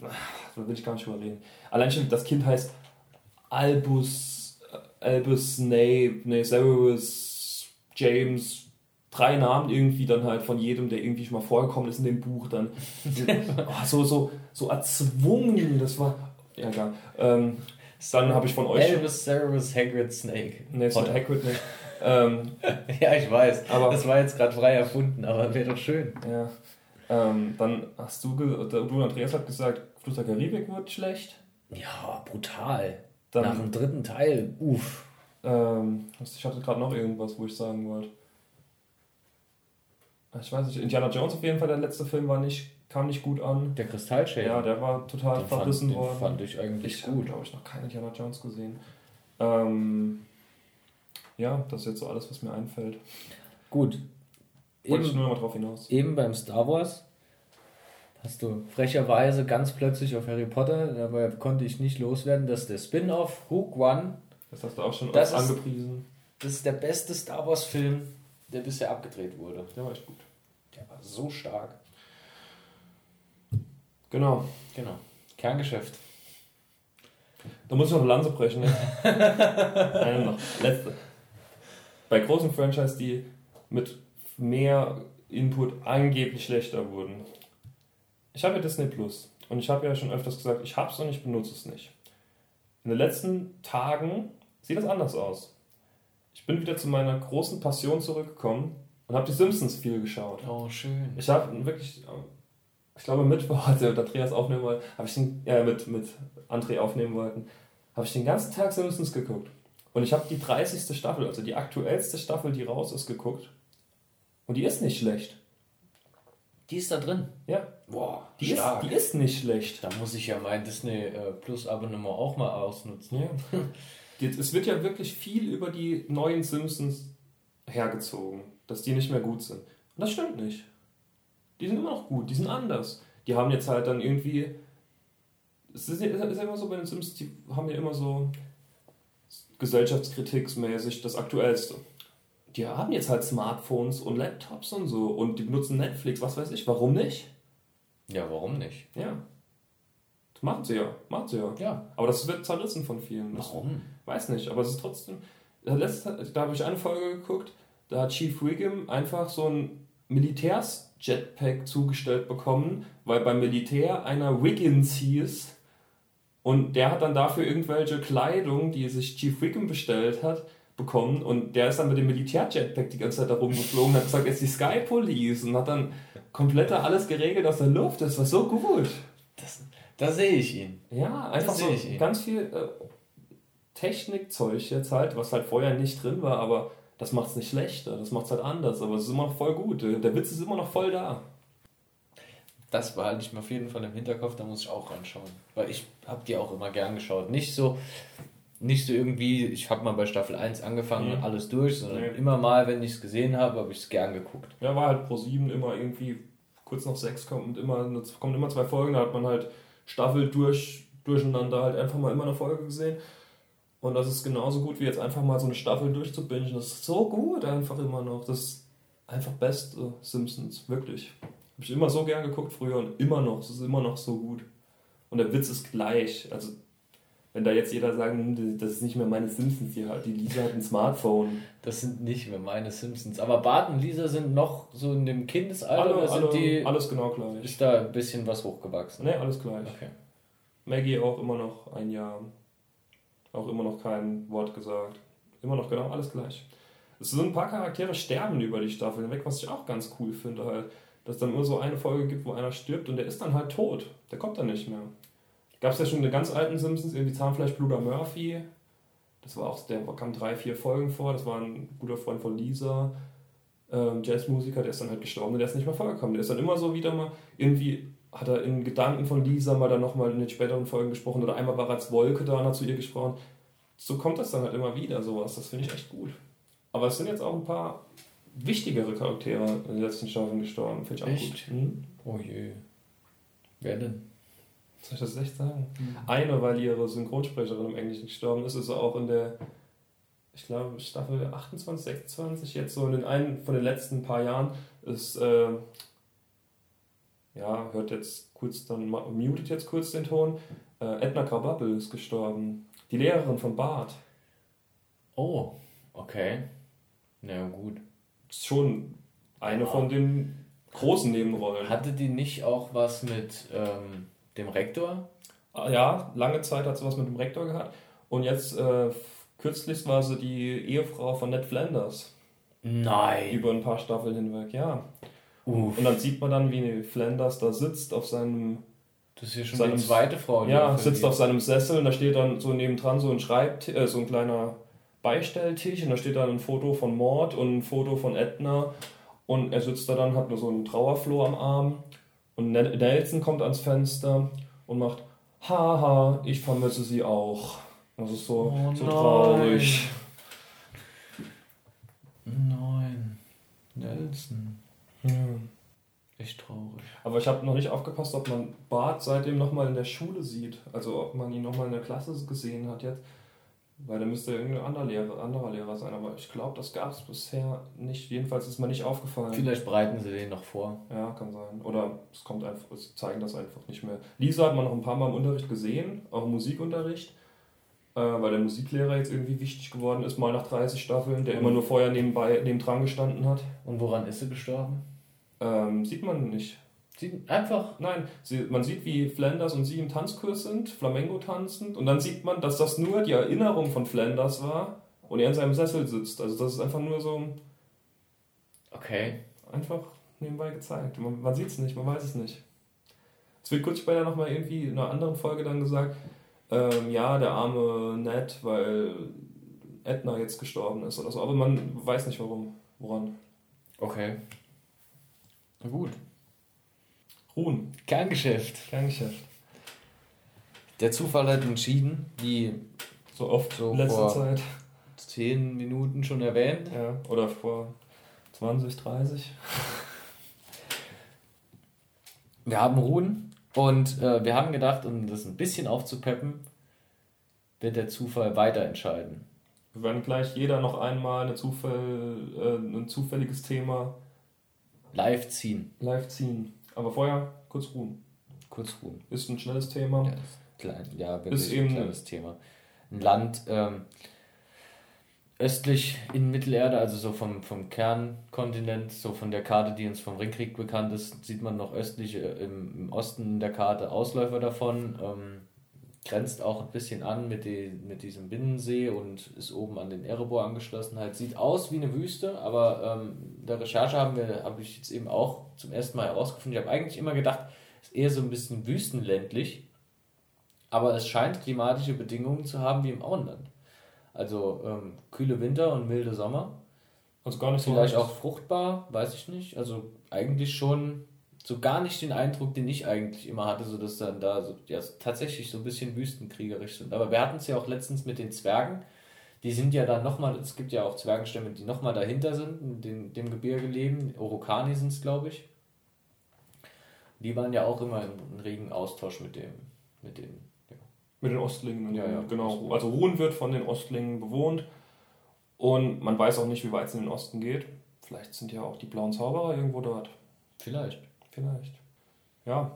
Da will ich gar nicht drüber reden. Allein schon, das Kind heißt Albus, äh, Albus Snape, nee, Severus, James, drei Namen irgendwie dann halt von jedem, der irgendwie schon mal vorgekommen ist in dem Buch, dann oh, so, so, so erzwungen, das war, ja egal. Ähm, dann habe ich von euch... Albus Severus Hagrid Snake. Nee, Potter. Hagrid nicht. Ähm, Ja, ich weiß. Aber- das war jetzt gerade frei erfunden, aber wäre doch schön. Ja. Ähm, dann hast du, du und Andreas hat gesagt, Fluss der Karibik wird schlecht. Ja, brutal. Dann, Nach dem dritten Teil, uff. ähm, ich hatte gerade noch irgendwas, wo ich sagen wollte. Ich weiß nicht, Indiana Jones auf jeden Fall, der letzte Film war nicht, kam nicht gut an. Der Kristallschädel. Ja, der war total den fand, verrissen den worden. fand ich eigentlich ich habe, gut. glaube ich, noch keinen Indiana Jones gesehen. Ähm, ja, das ist jetzt so alles, was mir einfällt. Gut. Wollte ich Eben, nur noch mal drauf hinaus. eben beim Star Wars hast du frecherweise ganz plötzlich auf Harry Potter, dabei konnte ich nicht loswerden, dass der Spin-off Hook One, Das hast du auch schon oft ist- angepriesen. das ist der beste Star Wars Film, der bisher abgedreht wurde. Der war echt gut. Der war so stark. Genau. Genau. Kerngeschäft. Da muss ich noch eine Lanze brechen. Ne? Eine noch. Letzte. Bei großen Franchise, die mit mehr Input angeblich schlechter wurden. Ich habe ja Disney Plus. und ich habe ja schon öfters gesagt, ich habe es und ich benutze es nicht. In den letzten Tagen sieht das anders aus. Ich bin wieder zu meiner großen Passion zurückgekommen und habe die Simpsons viel geschaut. Oh, schön. Ich habe wirklich, ich glaube Mittwoch, als wir mit Andreas aufnehmen wollten, habe ich den, äh, mit, mit André aufnehmen wollten, habe ich den ganzen Tag Simpsons geguckt. Und ich habe die 30. Staffel, also die aktuellste Staffel, die raus ist, geguckt. Und die ist nicht schlecht. Die ist da drin? Ja. Boah, die ist, die ist nicht schlecht. Da muss ich ja mein Disney äh, Plus Abonnement auch mal ausnutzen. Ja. es wird ja wirklich viel über die neuen Simpsons hergezogen, dass die nicht mehr gut sind. Und das stimmt nicht. Die sind immer noch gut, die sind anders. Die haben jetzt halt dann irgendwie. Es ist ja immer so bei den Simpsons, die haben ja immer so gesellschaftskritiksmäßig das Aktuellste. Die haben jetzt halt Smartphones und Laptops und so und die benutzen Netflix, was weiß ich. Warum nicht? Ja, warum nicht? Ja. Das machen sie ja. Machen sie ja. Ja. Aber das wird zerrissen von vielen. Warum? Weiß nicht, aber es ist trotzdem. Letzte, da habe ich eine Folge geguckt, da hat Chief Wiggum einfach so ein Militärs-Jetpack zugestellt bekommen, weil beim Militär einer Wiggins hieß und der hat dann dafür irgendwelche Kleidung, die sich Chief Wiggum bestellt hat, bekommen. Und der ist dann mit dem Militär-Jetpack die ganze Zeit da rumgeflogen und hat gesagt, jetzt die Sky Police und hat dann komplett alles geregelt aus der Luft. Das war so gut. Das, da sehe ich ihn. Ja, einfach so ganz viel äh, Technikzeug jetzt halt, was halt vorher nicht drin war, aber das macht es nicht schlechter, das macht es halt anders, aber es ist immer noch voll gut. Der Witz ist immer noch voll da das behalte ich mir auf jeden Fall im Hinterkopf, da muss ich auch anschauen. Weil ich habe die auch immer gern geschaut. Nicht so, nicht so irgendwie, ich habe mal bei Staffel 1 angefangen, mhm. alles durch, sondern mhm. immer mal, wenn ich es gesehen habe, habe ich es gern geguckt. Ja, war halt pro 7 immer irgendwie kurz nach 6 kommt immer, kommen immer zwei Folgen, da hat man halt Staffel durch, durcheinander halt einfach mal immer eine Folge gesehen. Und das ist genauso gut wie jetzt einfach mal so eine Staffel durchzubingen. Das ist so gut einfach immer noch. Das ist einfach beste Simpsons, wirklich. Habe ich immer so gern geguckt früher und immer noch. Es ist immer noch so gut. Und der Witz ist gleich. Also, wenn da jetzt jeder sagt, hm, das ist nicht mehr meine Simpsons halt. Die Lisa hat ein Smartphone. Das sind nicht mehr meine Simpsons. Aber Bart und Lisa sind noch so in dem Kindesalter alle, oder sind alle, die. Alles genau gleich. Ist da ein bisschen was hochgewachsen? Ne, alles gleich. Okay. Maggie auch immer noch ein Jahr. Auch immer noch kein Wort gesagt. Immer noch genau alles gleich. Es sind ein paar Charaktere sterben über die Staffel hinweg, was ich auch ganz cool finde halt dass dann immer so eine Folge gibt, wo einer stirbt und der ist dann halt tot. Der kommt dann nicht mehr. Gab es ja schon in den ganz alten Simpsons, irgendwie Zahnfleischbluder Murphy. Das war auch, der kam drei, vier Folgen vor. Das war ein guter Freund von Lisa, ähm, Jazzmusiker, der ist dann halt gestorben und der ist nicht mehr vorgekommen. Der ist dann immer so wieder mal irgendwie hat er in Gedanken von Lisa mal dann nochmal in den späteren Folgen gesprochen oder einmal war er als Wolke da und hat zu ihr gesprochen. So kommt das dann halt immer wieder, sowas. Das finde ich echt gut. Aber es sind jetzt auch ein paar wichtigere Charaktere in den letzten Staffeln gestorben. Finde ich auch echt? gut. Mhm. Oh je. Wer denn? Soll ich das echt sagen? Mhm. Eine, weil ihre Synchronsprecherin im Englischen gestorben ist, ist auch in der, ich glaube, Staffel 28, 26, jetzt so in den einen von den letzten paar Jahren, ist, äh, ja, hört jetzt kurz, dann mutet jetzt kurz den Ton. Äh, Edna Krabappel ist gestorben. Die Lehrerin von Bart. Oh, okay. Na ja, gut schon eine von den großen Nebenrollen. Hatte die nicht auch was mit ähm, dem Rektor? Ah, ja, lange Zeit hat sie was mit dem Rektor gehabt. Und jetzt, äh, kürzlich war sie die Ehefrau von Ned Flanders. Nein. Über ein paar Staffeln hinweg, ja. Uff. Und dann sieht man dann, wie Flanders da sitzt auf seinem. Das ist hier schon seinem, die zweite Frau. Die ja, sitzt auf seinem Sessel und da steht dann so nebendran so ein Schreibtisch, äh, so ein kleiner Beistelltisch und da steht dann ein Foto von Mord und ein Foto von Edna und er sitzt da dann, hat nur so einen Trauerfloh am Arm und Nelson kommt ans Fenster und macht Haha, ich vermisse sie auch. Das ist so, oh so traurig. Nein. Nelson. Ja. Echt traurig. Aber ich habe noch nicht aufgepasst, ob man Bart seitdem nochmal in der Schule sieht. Also ob man ihn nochmal in der Klasse gesehen hat jetzt. Weil da müsste irgendein anderer Lehrer, anderer Lehrer sein, aber ich glaube, das gab es bisher nicht. Jedenfalls ist mir nicht aufgefallen. Vielleicht breiten sie den noch vor. Ja, kann sein. Oder es kommt einfach, es zeigen das einfach nicht mehr. Lisa hat man noch ein paar Mal im Unterricht gesehen, auch im Musikunterricht, weil der Musiklehrer jetzt irgendwie wichtig geworden ist, mal nach 30 Staffeln, der mhm. immer nur vorher nebenbei, nebendran gestanden hat. Und woran ist sie gestorben? Ähm, sieht man nicht. Sieht einfach. Nein, sie, man sieht, wie Flanders und sie im Tanzkurs sind, Flamengo tanzend, und dann sieht man, dass das nur die Erinnerung von Flanders war und er in seinem Sessel sitzt. Also das ist einfach nur so Okay. einfach nebenbei gezeigt. Man, man sieht es nicht, man weiß es nicht. Es wird kurz später nochmal irgendwie in einer anderen Folge dann gesagt, ähm, ja, der arme Ned, weil Edna jetzt gestorben ist oder so, aber man weiß nicht warum, woran. Okay. Na gut. Ruhen, Kerngeschäft. Kerngeschäft. Der Zufall hat entschieden, wie So oft So letzter vor- Zeit. zehn Minuten schon erwähnt. Ja, oder vor 20, 30. Wir haben Ruhen und äh, wir haben gedacht, um das ein bisschen aufzupeppen, wird der Zufall weiter entscheiden. Wir werden gleich jeder noch einmal eine Zufall, äh, ein zufälliges Thema Live ziehen. live ziehen. Aber vorher kurz ruhen. Kurz ruhen. Ist ein schnelles Thema. Ja, ist klein, ja wirklich Ist eben- ein kleines Thema. Ein Land ähm, östlich in Mittelerde, also so vom, vom Kernkontinent, so von der Karte, die uns vom Ringkrieg bekannt ist, sieht man noch östlich äh, im, im Osten der Karte Ausläufer davon. Ähm, grenzt auch ein bisschen an mit, die, mit diesem Binnensee und ist oben an den Erebor angeschlossen. Halt sieht aus wie eine Wüste, aber ähm, der Recherche haben wir, habe ich jetzt eben auch zum ersten Mal herausgefunden. Ich habe eigentlich immer gedacht, es ist eher so ein bisschen wüstenländlich, aber es scheint klimatische Bedingungen zu haben wie im Auenland. Also ähm, kühle Winter und milde Sommer. Also gar nicht so Vielleicht auch fruchtbar, weiß ich nicht. Also eigentlich schon so gar nicht den Eindruck, den ich eigentlich immer hatte, so dass dann da so, ja, tatsächlich so ein bisschen wüstenkriegerisch sind. Aber wir hatten es ja auch letztens mit den Zwergen. Die sind ja dann nochmal, es gibt ja auch Zwergenstämme, die nochmal dahinter sind, in den, dem Gebirge leben. Orokani sind es, glaube ich. Die waren ja auch immer in, in regen Austausch mit dem, mit den. Mit den Ostlingen. Ja, ja. Genau. Also Ruhen wird von den Ostlingen bewohnt. Und man weiß auch nicht, wie weit es in den Osten geht. Vielleicht sind ja auch die blauen Zauberer irgendwo dort. Vielleicht. Vielleicht. Ja.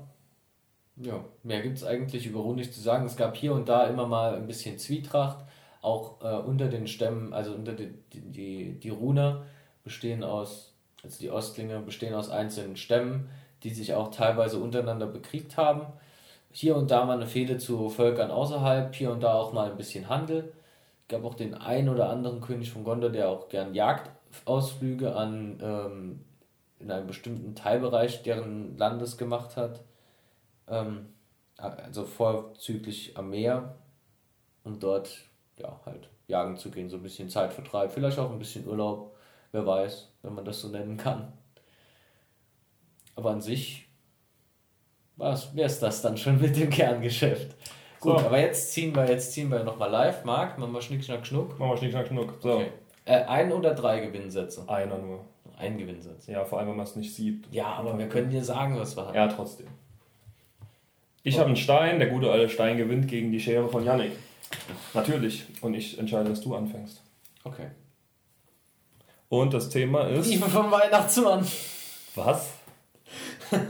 Ja, mehr gibt es eigentlich über Ruhr nicht zu sagen. Es gab hier und da immer mal ein bisschen Zwietracht, auch äh, unter den Stämmen, also unter die, die, die, die Runer bestehen aus, also die Ostlinge bestehen aus einzelnen Stämmen, die sich auch teilweise untereinander bekriegt haben. Hier und da mal eine Fehde zu Völkern außerhalb, hier und da auch mal ein bisschen Handel. Es gab auch den einen oder anderen König von Gondor, der auch gern Jagdausflüge an ähm, in einem bestimmten Teilbereich deren Landes gemacht hat. Ähm, also vorzüglich am Meer und dort ja halt jagen zu gehen, so ein bisschen Zeitvertreib, vielleicht auch ein bisschen Urlaub, wer weiß, wenn man das so nennen kann. Aber an sich wäre es das dann schon mit dem Kerngeschäft. Gut, So. aber jetzt ziehen wir, jetzt ziehen wir nochmal live. Marc, machen wir Schnick, Schnack, Schnuck. Machen wir Schnick, Schnack, Schnuck. So. Okay. Äh, ein oder drei Gewinnsätze? Einer nur. Ein Gewinnsatz. Ja, vor allem, wenn man es nicht sieht. Ja, aber wir können dir sagen, was wir haben. Ja, trotzdem. Ich habe einen Stein, der gute alte Stein gewinnt gegen die Schere von Yannick. Natürlich. Und ich entscheide, dass du anfängst. Okay. Und das Thema ist. Briefe vom Weihnachtsmann. Was?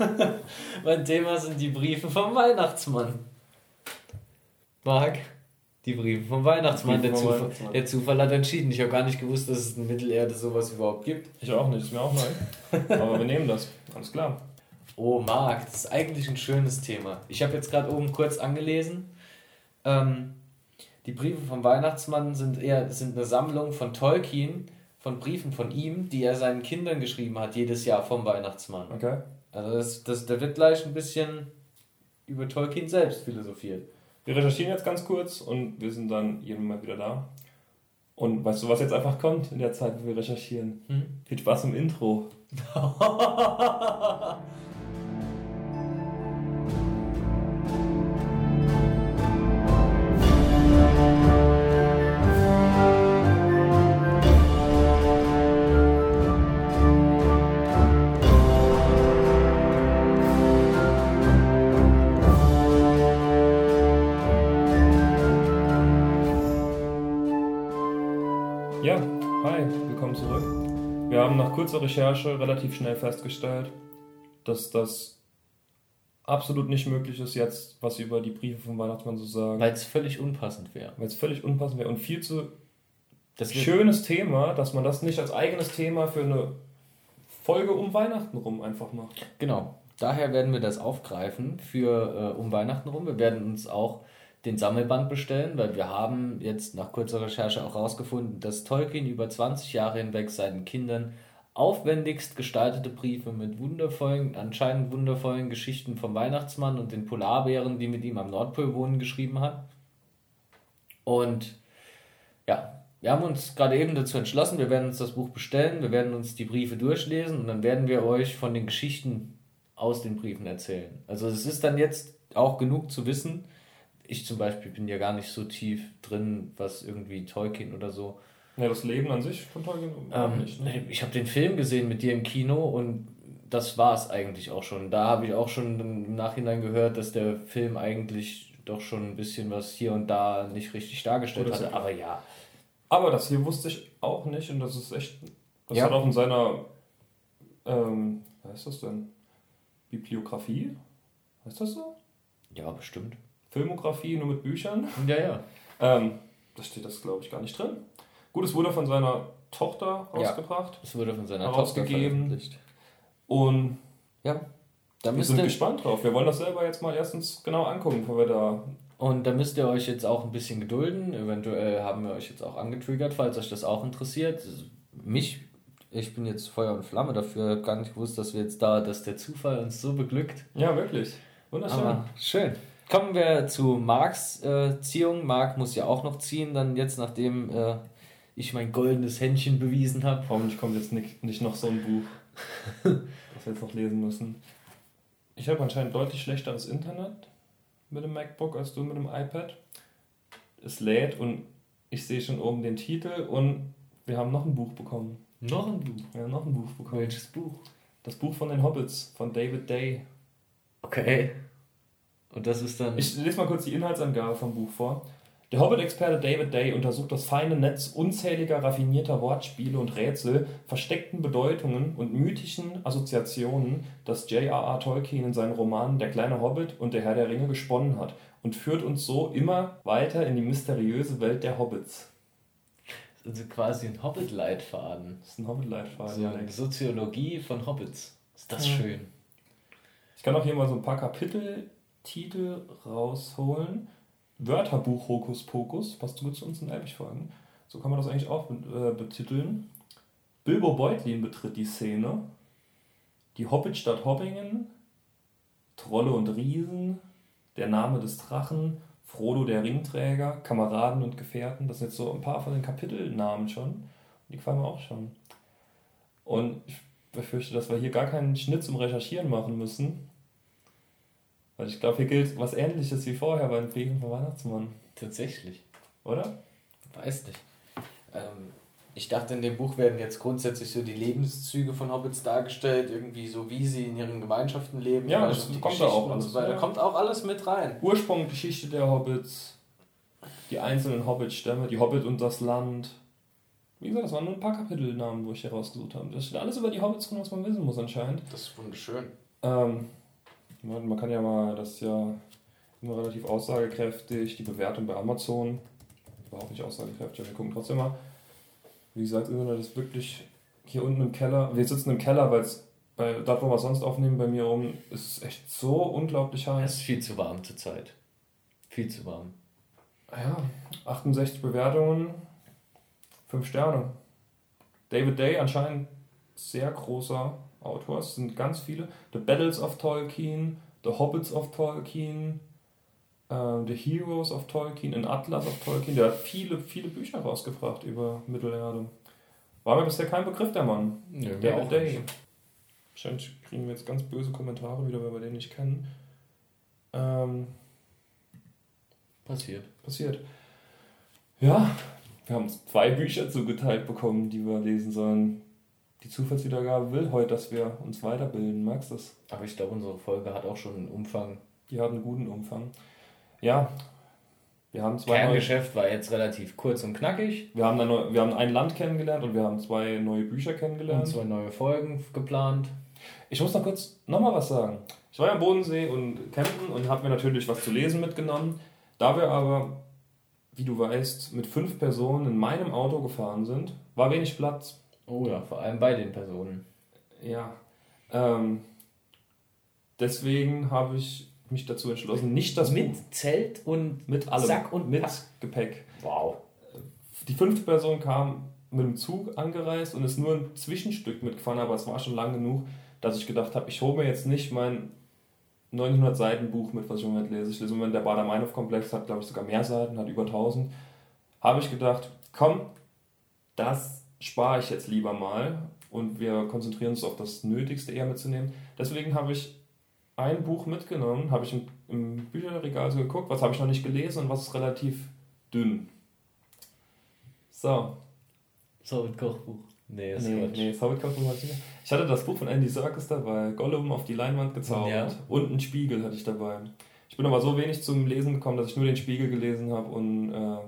Mein Thema sind die Briefe vom Weihnachtsmann. Marc, die Briefe vom Weihnachtsmann. Briefe Der vom Zufall, Weihnachtsmann. der Zufall hat entschieden. Ich habe gar nicht gewusst, dass es in Mittelerde sowas überhaupt gibt. Ich auch nicht, ist mir auch neu. Aber wir nehmen das. Alles klar. Oh, Marc, das ist eigentlich ein schönes Thema. Ich habe jetzt gerade oben kurz angelesen. Ähm, die Briefe vom Weihnachtsmann sind eher sind eine Sammlung von Tolkien, von Briefen von ihm, die er seinen Kindern geschrieben hat, jedes Jahr vom Weihnachtsmann. Okay. Also das, das, da wird gleich ein bisschen über Tolkien selbst philosophiert. Wir recherchieren jetzt ganz kurz und wir sind dann jeden Mal wieder da. Und weißt du, was jetzt einfach kommt in der Zeit, wo wir recherchieren? Hm? Viel Spaß im Intro. Kurzer Recherche relativ schnell festgestellt, dass das absolut nicht möglich ist, jetzt was über die Briefe vom Weihnachtsmann zu sagen, Weil es völlig unpassend wäre. weil es völlig unpassend wäre und viel zu schönes Thema, dass man das nicht als eigenes Thema für eine Folge um Weihnachten rum einfach macht. Genau. daher werden wir das aufgreifen für äh, um Weihnachten rum. Wir werden uns auch den Sammelband bestellen, weil wir haben jetzt nach kurzer Recherche auch herausgefunden, dass Tolkien über 20 Jahre hinweg seinen Kindern aufwendigst gestaltete Briefe mit wundervollen, anscheinend wundervollen Geschichten vom Weihnachtsmann und den Polarbären, die mit ihm am Nordpol wohnen, geschrieben hat. Und ja, wir haben uns gerade eben dazu entschlossen, wir werden uns das Buch bestellen, wir werden uns die Briefe durchlesen und dann werden wir euch von den Geschichten aus den Briefen erzählen. Also es ist dann jetzt auch genug zu wissen. Ich zum Beispiel bin ja gar nicht so tief drin, was irgendwie Tolkien oder so. Ja, das Leben an sich von Tolkien ähm, nicht. Ne? Ich habe den Film gesehen mit dir im Kino und das war es eigentlich auch schon. Da habe ich auch schon im Nachhinein gehört, dass der Film eigentlich doch schon ein bisschen was hier und da nicht richtig dargestellt hatte. Aber ja. Aber das hier wusste ich auch nicht und das ist echt. Das ja. hat auch in seiner. Ähm, was heißt das denn? Bibliografie? Heißt das so? Ja, bestimmt. Filmografie nur mit Büchern? Ja, ja. Ähm, da steht das, glaube ich, gar nicht drin. Gut, es wurde von seiner Tochter rausgebracht. Ja, es wurde von seiner Tochter veröffentlicht. Und ja, da wir sind gespannt drauf. Wir wollen das selber jetzt mal erstens genau angucken, bevor wir da. Und da müsst ihr euch jetzt auch ein bisschen gedulden. Eventuell haben wir euch jetzt auch angetriggert, falls euch das auch interessiert. Mich, ich bin jetzt Feuer und Flamme dafür. Gar nicht gewusst, dass wir jetzt da, dass der Zufall uns so beglückt. Ja, wirklich. Wunderschön. Aber schön. Kommen wir zu Marks äh, Ziehung. Mark muss ja auch noch ziehen, dann jetzt nachdem äh, ich mein goldenes Händchen bewiesen habe. Hoffentlich kommt jetzt nicht, nicht noch so ein Buch, das wir jetzt noch lesen müssen. Ich habe anscheinend deutlich schlechteres Internet mit dem MacBook als du mit dem iPad. Es lädt und ich sehe schon oben den Titel und wir haben noch ein Buch bekommen. Noch ein Buch? Ja, noch ein Buch bekommen. Welches Buch? Das Buch von den Hobbits, von David Day. Okay. Und das ist dann. Ich lese mal kurz die Inhaltsangabe vom Buch vor. Der Hobbit-Experte David Day untersucht das feine Netz unzähliger raffinierter Wortspiele und Rätsel, versteckten Bedeutungen und mythischen Assoziationen, das J.R.R. Tolkien in seinen Romanen Der kleine Hobbit und Der Herr der Ringe gesponnen hat, und führt uns so immer weiter in die mysteriöse Welt der Hobbits. Also quasi ein Hobbit-Leitfaden. Das ist ein Hobbit-Leitfaden. So eine Soziologie von Hobbits. Ist das ja. schön. Ich kann auch hier mal so ein paar Kapiteltitel rausholen. Wörterbuch Hokus Pokus, passt gut zu uns in Elbig-Folgen. So kann man das eigentlich auch äh, betiteln. Bilbo Beutlin betritt die Szene. Die Hobbitstadt Hobbingen. Trolle und Riesen. Der Name des Drachen. Frodo der Ringträger. Kameraden und Gefährten. Das sind jetzt so ein paar von den Kapitelnamen schon. Die gefallen mir auch schon. Und ich befürchte, dass wir hier gar keinen Schnitt zum Recherchieren machen müssen. Weil ich glaube, hier gilt was ähnliches wie vorher bei den Briefen vom Weihnachtsmann. Tatsächlich. Oder? Weiß nicht. Ähm, ich dachte, in dem Buch werden jetzt grundsätzlich so die Lebenszüge von Hobbits dargestellt, irgendwie so wie sie in ihren Gemeinschaften leben. Ja, das kommt da auch alles. So ja. kommt auch alles mit rein. Ursprung, Geschichte der Hobbits, die einzelnen Hobbit-Stämme, die Hobbit und das Land. Wie gesagt, das waren nur ein paar Kapitelnamen, wo ich hier rausgesucht habe. Das steht alles über die Hobbits drin, was man wissen muss anscheinend. Das ist wunderschön. Ähm, man kann ja mal, das ist ja immer relativ aussagekräftig, die Bewertung bei Amazon. Überhaupt nicht aussagekräftig, wir gucken trotzdem mal. Wie gesagt, Internet ist wirklich hier unten im Keller. Wir sitzen im Keller, weil es bei dort, wo wir sonst aufnehmen, bei mir rum, ist echt so unglaublich heiß. Es ist viel zu warm zurzeit. Viel zu warm. Ja, 68 Bewertungen, 5 Sterne. David Day anscheinend sehr großer Autors, sind ganz viele. The Battles of Tolkien, The Hobbits of Tolkien, uh, The Heroes of Tolkien, An Atlas of Tolkien. Der hat viele, viele Bücher rausgebracht über Mittelerde. War mir bisher kein Begriff, der Mann. Ja, der auch Day. Nicht. Wahrscheinlich kriegen wir jetzt ganz böse Kommentare wieder, weil wir den nicht kennen. Ähm, passiert. Passiert. Ja, wir haben zwei Bücher zugeteilt bekommen, die wir lesen sollen die Zufallswiedergabe will heute, dass wir uns weiterbilden. Magst du das? Aber ich glaube, unsere Folge hat auch schon einen Umfang. Die hat einen guten Umfang. Ja, wir haben zwei. Kerngeschäft neue... war jetzt relativ kurz und knackig. Wir haben, dann neu... wir haben ein Land kennengelernt und wir haben zwei neue Bücher kennengelernt. Und zwei neue Folgen geplant. Ich muss noch kurz nochmal was sagen. Ich war ja am Bodensee und campen und habe mir natürlich was zu lesen mitgenommen. Da wir aber, wie du weißt, mit fünf Personen in meinem Auto gefahren sind, war wenig Platz. Oh ja, vor allem bei den Personen. Ja. Ähm, deswegen habe ich mich dazu entschlossen, nicht das mit Buch Zelt und mit allem, Sack und mit Pack. Gepäck. Wow. Die fünfte Person kam mit dem Zug angereist und ist nur ein Zwischenstück mitgefahren, aber es war schon lang genug, dass ich gedacht habe, ich hole mir jetzt nicht mein 900 Seiten Buch mit, was ich im Moment lese. Ich lese im Moment der Bader-Meinhof-Komplex, hat glaube ich sogar mehr Seiten, hat über 1000. Habe ich gedacht, komm, das spare ich jetzt lieber mal und wir konzentrieren uns auf das Nötigste eher mitzunehmen. Deswegen habe ich ein Buch mitgenommen, habe ich im, im Bücherregal so geguckt, was habe ich noch nicht gelesen und was ist relativ dünn. So, So ein Kochbuch. Nee, ist Nee, Quatsch. nee, das Hobbit kommt nicht. Ich hatte das Buch von Andy Serkis dabei, Gollum auf die Leinwand gezaubert Ja. und einen Spiegel hatte ich dabei. Ich bin aber so wenig zum Lesen gekommen, dass ich nur den Spiegel gelesen habe und äh,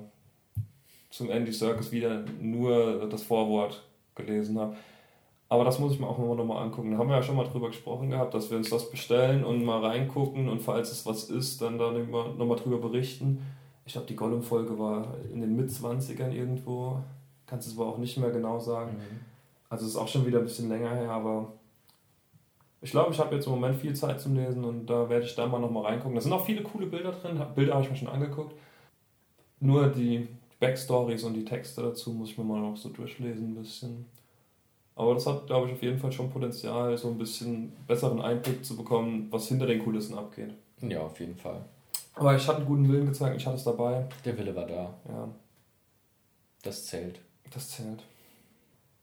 zum Andy Serkis wieder nur das Vorwort gelesen habe. Aber das muss ich mir auch immer nochmal angucken. Da haben wir ja schon mal drüber gesprochen gehabt, dass wir uns das bestellen und mal reingucken und falls es was ist, dann da nochmal drüber berichten. Ich glaube, die Gollum-Folge war in den Mitzwanzigern irgendwo. Kannst es aber auch nicht mehr genau sagen. Mhm. Also es ist auch schon wieder ein bisschen länger her, aber ich glaube, ich habe jetzt im Moment viel Zeit zum Lesen und da werde ich da mal nochmal reingucken. Da sind auch viele coole Bilder drin. Bilder habe ich mir schon angeguckt. Nur die Backstories und die Texte dazu muss ich mir mal noch so durchlesen ein bisschen. Aber das hat, glaube ich, auf jeden Fall schon Potenzial, so ein bisschen besseren Einblick zu bekommen, was hinter den Kulissen abgeht. Ja, auf jeden Fall. Aber ich hatte einen guten Willen gezeigt, ich hatte es dabei. Der Wille war da. Ja, Das zählt. das zählt.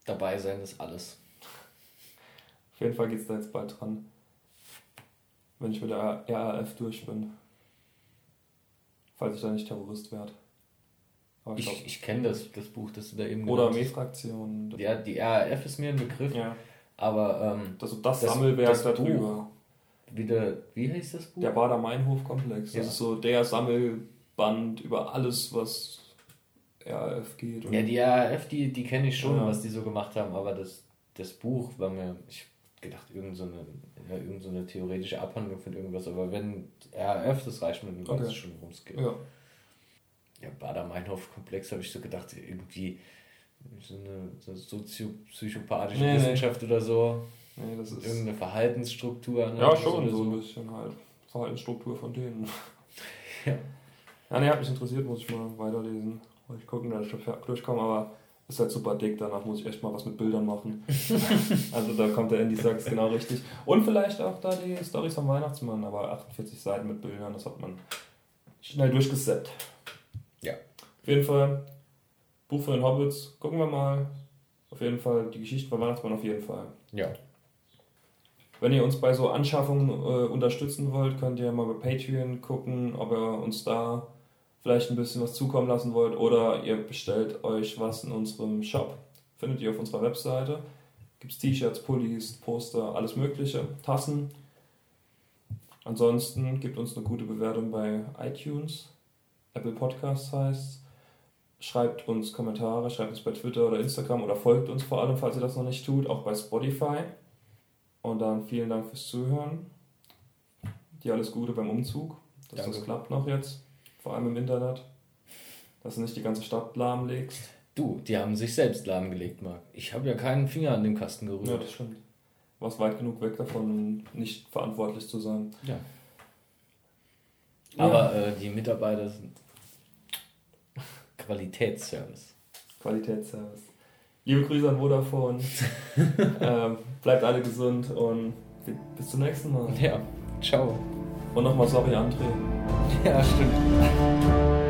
Dabei sein ist alles. Auf jeden Fall geht es da jetzt bald dran. Wenn ich mit der RAF durch bin. Falls ich da nicht Terrorist werde. Ich Ich, ich kenne das, das Buch, das du da eben oder. Armeefraktion. Ja, die RAF ist mir ein Begriff, Ja. aber ähm, Das, das, Das- Sammelwerk das da Buch. drüber. wieder, wie heißt das Buch? Der Bader-Meinhof-Komplex. Das Ja. ist so der Sammelband über alles, was RAF geht. Ja, die RAF, die, die kenne ich schon, Ja. was die so gemacht haben, aber das, das Buch war mir, ich gedacht, irgend so eine, ja, irgend so eine theoretische Abhandlung von irgendwas, aber wenn RAF, das reicht mir, dann weiß Okay. ich schon, worum es geht. ja. Ja, Bader-Meinhof-Komplex habe ich so gedacht, irgendwie so eine so soziopsychopathische Nee, nee. Wissenschaft oder so, Nee, das ist. irgendeine Verhaltensstruktur. Ne? Ja, schon, Oder so ein bisschen halt. Verhaltensstruktur von denen. Ja. Ja, nee, hat mich interessiert, muss ich mal weiterlesen. Wollte ich gucken, dass ich durchkomme, aber ist halt super dick, danach muss ich echt mal was mit Bildern machen. also da kommt der Andy Sachs genau richtig. Und vielleicht auch da die Storys vom Weihnachtsmann, aber 48 Seiten mit Bildern, das hat man schnell durchgesetzt. Ja. Auf jeden Fall, Buch für den Hobbits, gucken wir mal. Auf jeden Fall, die Geschichte vom Weihnachtsmann auf jeden Fall. Ja. Wenn ihr uns bei so Anschaffungen äh, unterstützen wollt, könnt ihr mal bei Patreon gucken, ob ihr uns da vielleicht ein bisschen was zukommen lassen wollt oder ihr bestellt euch was in unserem Shop. Findet ihr auf unserer Webseite. Gibt es T-Shirts, Pullis, Poster, alles Mögliche, Tassen. Ansonsten gebt uns eine gute Bewertung bei iTunes, Apple Podcasts heißt Schreibt uns Kommentare, schreibt uns bei Twitter oder Instagram oder folgt uns vor allem, falls ihr das noch nicht tut, auch bei Spotify. Und dann vielen Dank fürs Zuhören. Dir alles Gute beim Umzug, dass Danke. das klappt noch jetzt, vor allem im Internet. Dass du nicht die ganze Stadt lahmlegst. Du, die haben sich selbst lahmgelegt, Marc. Ich habe ja keinen Finger an den Kasten Ja, gerührt. das stimmt. Warst weit genug weg davon, um nicht verantwortlich zu sein. Ja. Aber äh, die Mitarbeiter sind Qualitätsservice. Qualitätsservice. Liebe Grüße an Vodafone. ähm, bleibt alle gesund und bis zum nächsten Mal. Ja, ciao. Und nochmal sorry, André. Ja, stimmt.